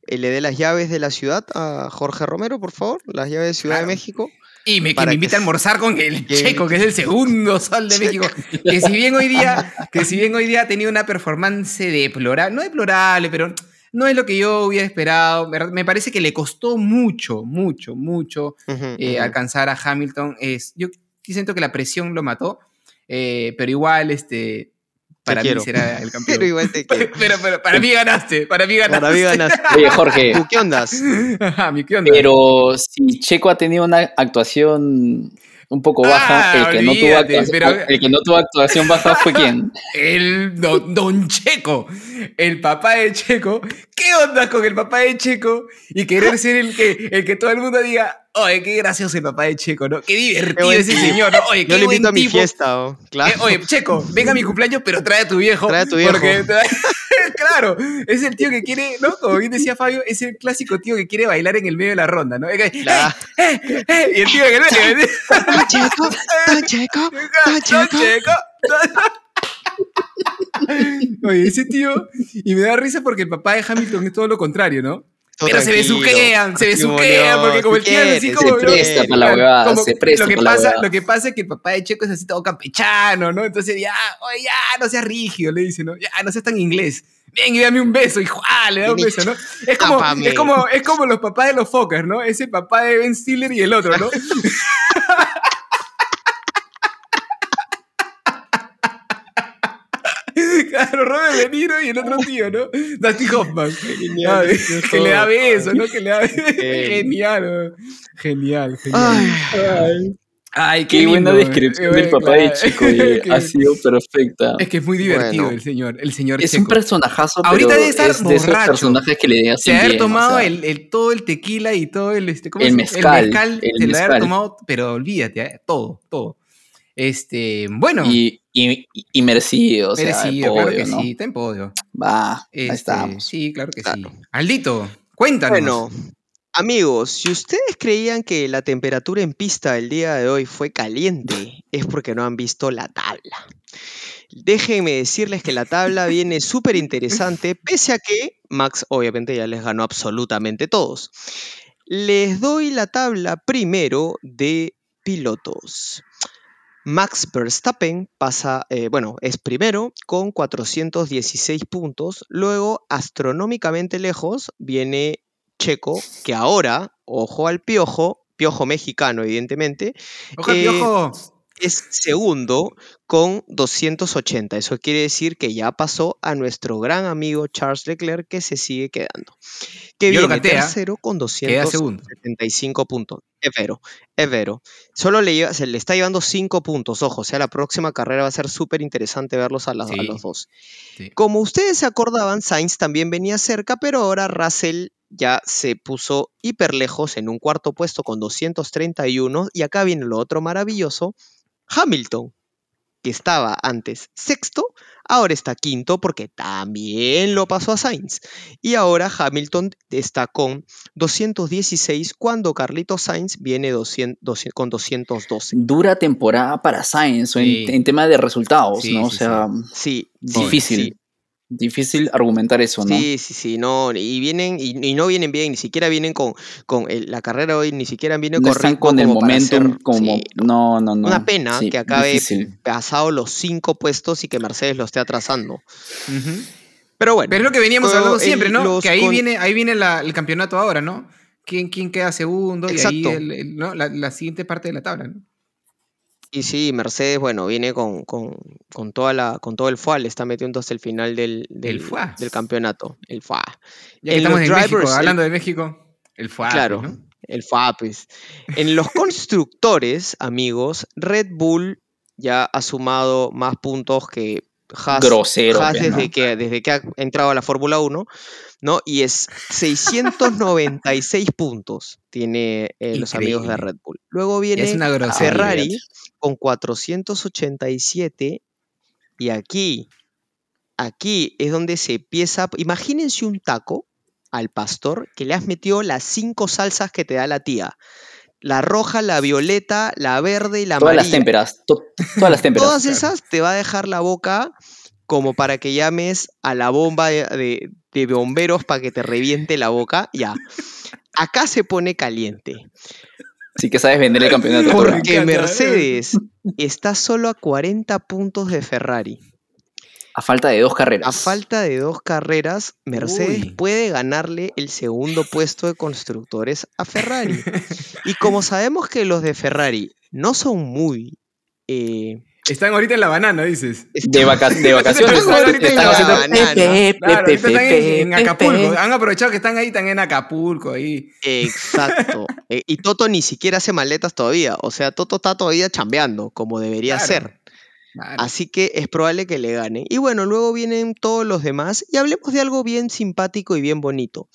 eh, le dé las llaves de la ciudad a Jorge Romero, por favor. Las llaves de Ciudad Claro. de México. y me, que me que invita a almorzar con el Checo, que es el segundo sol de México, que si bien hoy día, que si bien hoy día ha tenido una performance deplorable, no deplorable, pero no es lo que yo hubiera esperado, me parece que le costó mucho, mucho, mucho eh, alcanzar a Hamilton. Es, yo siento que la presión lo mató, eh, pero igual este, para mí quiero. será el campeón. Pero igual te quiero. Pero, pero para mí ganaste, para mí ganaste. Para mí ganaste. Oye, Jorge, ¿Tú qué ondas? Ajá, mi, ¿qué onda? pero si Checo ha tenido una actuación un poco baja, Ah, el, que no tuvo olvídate, actuación, pero- el que no tuvo actuación baja fue quién. El don, don Checo, el papá de Checo. ¿Qué onda con el papá de Checo? Y querer ser el que, el que todo el mundo diga, oye, qué gracioso el papá de Checo, ¿no? Qué divertido ese señor, ¿no? Oye, Yo qué le invito a mi tipo. fiesta, oh, claro. Eh, oye, Checo, venga a mi cumpleaños, pero trae a tu viejo. Trae a tu viejo. Porque claro, es el tío que quiere, ¿no? Como bien decía Fabio, es el clásico tío que quiere bailar en el medio de la ronda, ¿no? ¡Eh, Claro. eh, eh! Y el tío en el medio. Don Checo, ¡No, Checo. Checo! Oye, ese tío, y me da risa porque el papá de Hamilton es todo lo contrario, ¿no? Pero se besuquean, se besuquean, porque como el tío es así como... se presta para la huevada, Como se presta lo que pasa, huevada. Lo que pasa es que el papá de Checo es así todo campechano, ¿no? Entonces ya, oye, ya, no seas rígido, le dice, ¿no? Ya, no seas tan inglés. Ven y dame un beso, y ¡juá! le da un beso, ¿no? Es como, es como, es como los papás de los Fokker, ¿no? Ese papá de Ben Stiller y el otro, ¿no? Claro, Robert De Niro y el otro tío, ¿no? Dusty Hoffman. Genial, Ay, que le da beso, ¿no? Que le da Eh. Genial, genial, genial. Ay, Ay, Ay, qué buena lindo, descripción eh, del papá de. Chico, ha sido perfecta. Es que es muy divertido Bueno. el señor, el señor Es Checo. un personajazo, Ahorita pero debe estar es de esos borracho. personajes que le Se haber bien, o tomado sea, el, el- todo el tequila y todo el este, ¿cómo El mezcal, el mezcal, el se lo haber tomado, pero olvídate, ¿eh? todo, todo. Este, bueno, y, y, y merecido, o sea, merecido, podio, claro que ¿no? sí, está en podio. Va, ahí Este, estamos. Sí, claro que Claro. sí. Aldito, cuéntanos. Bueno, Amigos, si ustedes creían que la temperatura en pista el día de hoy fue caliente, es porque no han visto la tabla. Déjenme decirles que la tabla viene súper interesante, pese a que Max obviamente ya les ganó absolutamente todos. Les doy la tabla primero de pilotos. Max Verstappen pasa, eh, bueno, es primero con 416 puntos. Luego, astronómicamente lejos, viene Checo, que ahora, ojo al piojo, piojo mexicano, evidentemente. ¡Ojo al eh, piojo! Es segundo con 280. Eso quiere decir que ya pasó a nuestro gran amigo Charles Leclerc que se sigue quedando. Que Yo lo viene ¿ah? tercero con Queda segundo. 275 puntos. Es vero, es vero. Solo le, lleva- se le está llevando 5 puntos. Ojo, o sea, la próxima carrera va a ser súper interesante verlos a, las- a los dos. Sí. Como ustedes se acordaban, Sainz también venía cerca, pero ahora Russell ya se puso hiper lejos en un cuarto puesto con 231. Y acá viene lo otro maravilloso. Hamilton, que estaba antes sexto, ahora está quinto porque también lo pasó a Sainz. Y ahora Hamilton está con 216 cuando Carlito Sainz viene 200 200 con 212. Dura temporada para Sí. en, en tema de resultados, Sí, ¿no? O sí, sea, Sí, sí, difícil. Difícil argumentar eso, ¿no? Sí, sí, sí, no, y vienen, y, y no vienen bien, ni siquiera vienen con, con el- la carrera hoy, ni siquiera vienen no con están con el momentum como... sí, no, no, no. Una pena Sí, que acabe difícil. pasado los cinco puestos y que Mercedes lo esté atrasando. Pero bueno. Pero es lo que veníamos hablando el- siempre, ¿no? Que ahí con- viene, ahí viene la- el campeonato ahora, ¿no? ¿Quién, quién queda segundo? Y Exacto. ahí el- el- ¿no? la, la siguiente parte de la tabla, ¿no? Y sí, Mercedes, bueno, viene con, con, con toda la, con todo el FUA, le está metiendo hasta el final del, del, FUA. del campeonato. El FUA. Ya que En estamos los en México, el- hablando de México, el FUA, Claro. ¿no? El FUA, pues. En los constructores, amigos, Red Bull ya ha sumado más puntos que Haas, Grosero, Haas pues, desde, ¿no? que, desde que ha entrado a la Fórmula 1, ¿no? Y es 696 puntos tiene eh, los amigos de. Red Bull. Luego viene es una grosería. Ferrari. Con 487 y aquí, aquí es donde se empieza, imagínense un taco al pastor que le has metido las cinco salsas que te da la tía. La roja, la violeta, la verde y la Todas las témperas. to- todas las témperas. Todas esas te va a dejar la boca como para que llames a la bomba de, de- de bomberos para que te reviente la boca. Ya. Acá se pone caliente. Sí que sabes vender el campeonato. Porque. Mercedes está solo a 40 puntos de Ferrari. A falta de dos carreras. A falta de dos carreras, Mercedes Uy. puede ganarle el segundo puesto de constructores a Ferrari. Y como sabemos que los de Ferrari no son muy... eh, Están ahorita en la banana, dices. De, vaca- de vacaciones. Están ahorita en la banana. Claro, están Acapulco. Han aprovechado que están ahí, están en Acapulco, ahí. exacto. Eh, y Toto ni siquiera hace maletas todavía. O sea, Toto está todavía chambeando, como debería Claro. ser. Así que es probable que le gane. Y bueno, luego vienen todos los demás y hablemos de algo bien simpático y bien bonito.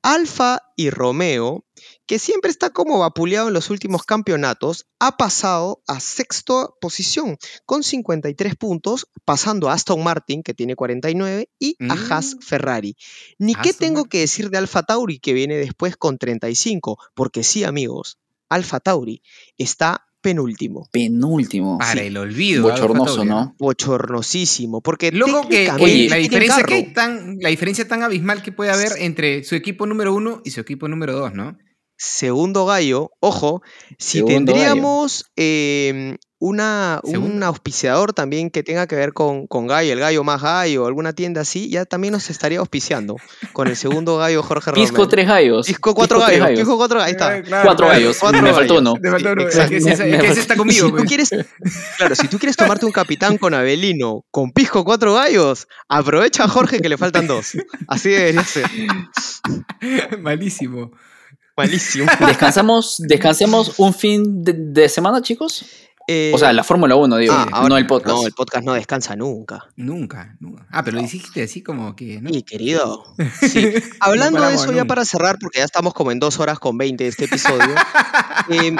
Alfa y Romeo, que siempre está como vapuleado en los últimos campeonatos, ha pasado a sexta posición con 53 puntos, pasando a Aston Martin, que tiene 49, y a Haas Mm. Ferrari. Ni qué Aston tengo Martin. que decir de Alfa Tauri, que viene después con 35, porque sí, amigos, Alfa Tauri está penúltimo. Penúltimo. Para Sí. el olvido. Bochornoso, ¿no? bochornosísimo. Porque Loco que, oye, la diferencia que hay tan, la diferencia tan abismal que puede haber entre su equipo número uno y su equipo número dos, ¿no? Segundo gallo, ojo, si Segundo tendríamos eh, una, un auspiciador también que tenga que ver con, con gallo, el gallo más gallo, alguna tienda así, ya también nos estaría auspiciando con el segundo gallo Jorge Pisco Romero. tres gallos. Pisco cuatro Pisco gallos, Pisco cuatro gallos, ahí está. Eh, claro, Cuatro claro. gallos. Cuatro me faltó gallos. uno. Te faltó uno. Es Exacto. que ese, está Si conmigo. tú pues. quieres, claro, si tú quieres tomarte un capitán con Abelino, con pisco cuatro gallos, aprovecha a Jorge que le faltan dos. Así debería ser. Malísimo. Malísimo. Descansamos, descansemos un fin de, de semana, chicos. Eh, O sea, la Fórmula 1, digo, ah, ahora- no el podcast. No, el podcast no descansa nunca. Nunca, nunca. Ah, pero lo dijiste así como que. ¿no? Mi querido. Sí. Hablando de eso, ya para cerrar, porque ya estamos como en dos horas con 20 de este episodio. eh,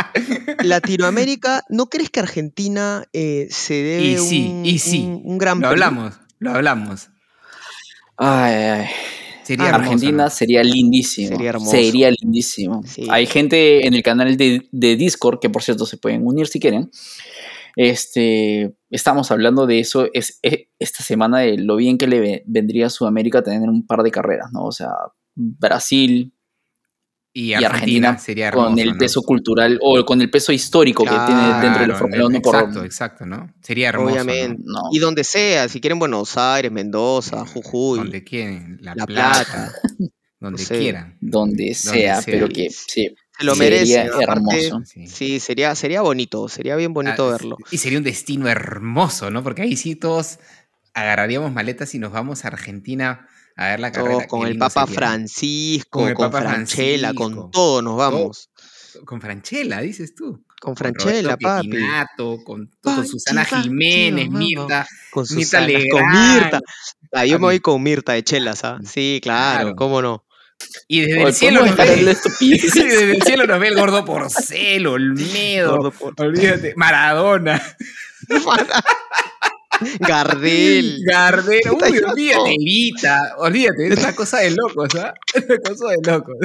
Latinoamérica, ¿no crees que Argentina eh, se debe Y sí, un, y sí. un- un gran Lo hablamos, lo hablamos. Ay, ay. Sería hermoso, Argentina ¿no? sería lindísimo. Sería hermoso. Sería lindísimo. Sí. Hay gente en el canal de, de Discord, que por cierto se pueden unir si quieren. Este, estamos hablando de eso es, es- esta semana de lo bien que le ve- vendría a Sudamérica tener un par de carreras, ¿no? O sea, Brasil Y y Argentina, sería hermoso, con el ¿no? peso cultural o con el peso histórico que tiene dentro de la Claro, Fórmula 1 por Exacto, exacto, ¿no? Sería hermoso. Obviamente. ¿no? Y donde sea, si quieren Buenos Aires, Mendoza. Jujuy, Donde quieren, La, La Plata, Plata. donde No sé. quieran. donde sea, sea. pero que sí, se lo sería merecen. aparte, hermoso. Sí. Sí, sería, sería bonito, sería bien bonito Ah, verlo. Y sería un destino hermoso, ¿no? Porque ahí sí todos agarraríamos maletas y nos vamos a Argentina a ver la carrera. Con el Papa. Francisco, Con con, Papa Franchella, Francisco. con todo nos vamos. Con Franchella, dices tú. Con Con Franchella, papi. Con, con Pachi, Susana Jiménez. Mirta. Con Mirta Susana, con Legrand. Mirta. Ah, yo me voy con Mirta de Chelas, ¿ah? Sí, claro, Claro. cómo no. Y desde Oye, el cielo ¿podemos nos ve. desde el cielo nos ve el gordo Porcel, Olmedo. Gordo por- Olvídate. Maradona. Gardel. Gardel. Uy, olvídate. Evita. Olvídate. Es una cosa de locos, ¿ah? Es una cosa de locos.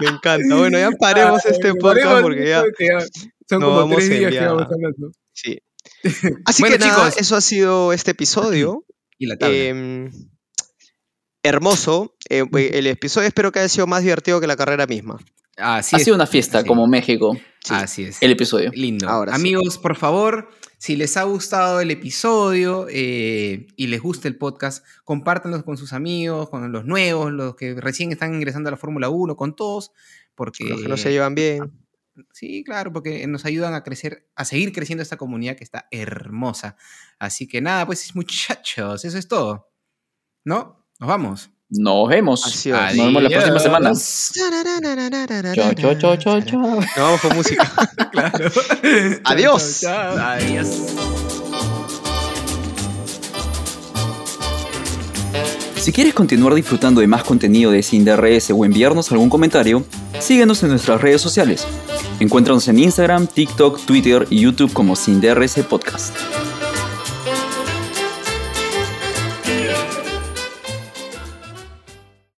Me encanta. Bueno, ya paremos este podcast porque ya. porque ya Son nos como vamos tres a días que enviar. vamos hablando. Sí. Así Bueno, que nada, chicos. eso ha sido este episodio. Y la tabla. Em, hermoso. Eh, el episodio espero que haya sido más divertido que la carrera misma. Así Ha es. sido una fiesta, Sí. como México, Así es. el episodio. Lindo. Ahora sí. Amigos, por favor, si les ha gustado el episodio eh, y les gusta el podcast, compártanlo con sus amigos, con los nuevos, los que recién están ingresando a la Fórmula 1, con todos, porque... Los que no se llevan bien. Sí, claro, porque nos ayudan a crecer, a seguir creciendo esta comunidad que está hermosa. Así que nada, pues muchachos, eso es todo. ¿No? Nos vamos. Nos vemos. Nos vemos la próxima semana. Chao, chao, chao, chao, chao. Nos vamos con música. Claro. Adiós. Adiós. Si quieres continuar disfrutando de más contenido de Sin DRS o enviarnos algún comentario, síguenos en nuestras redes sociales. Encuéntranos en Instagram, TikTok, Twitter y YouTube como Sin DRS Podcast.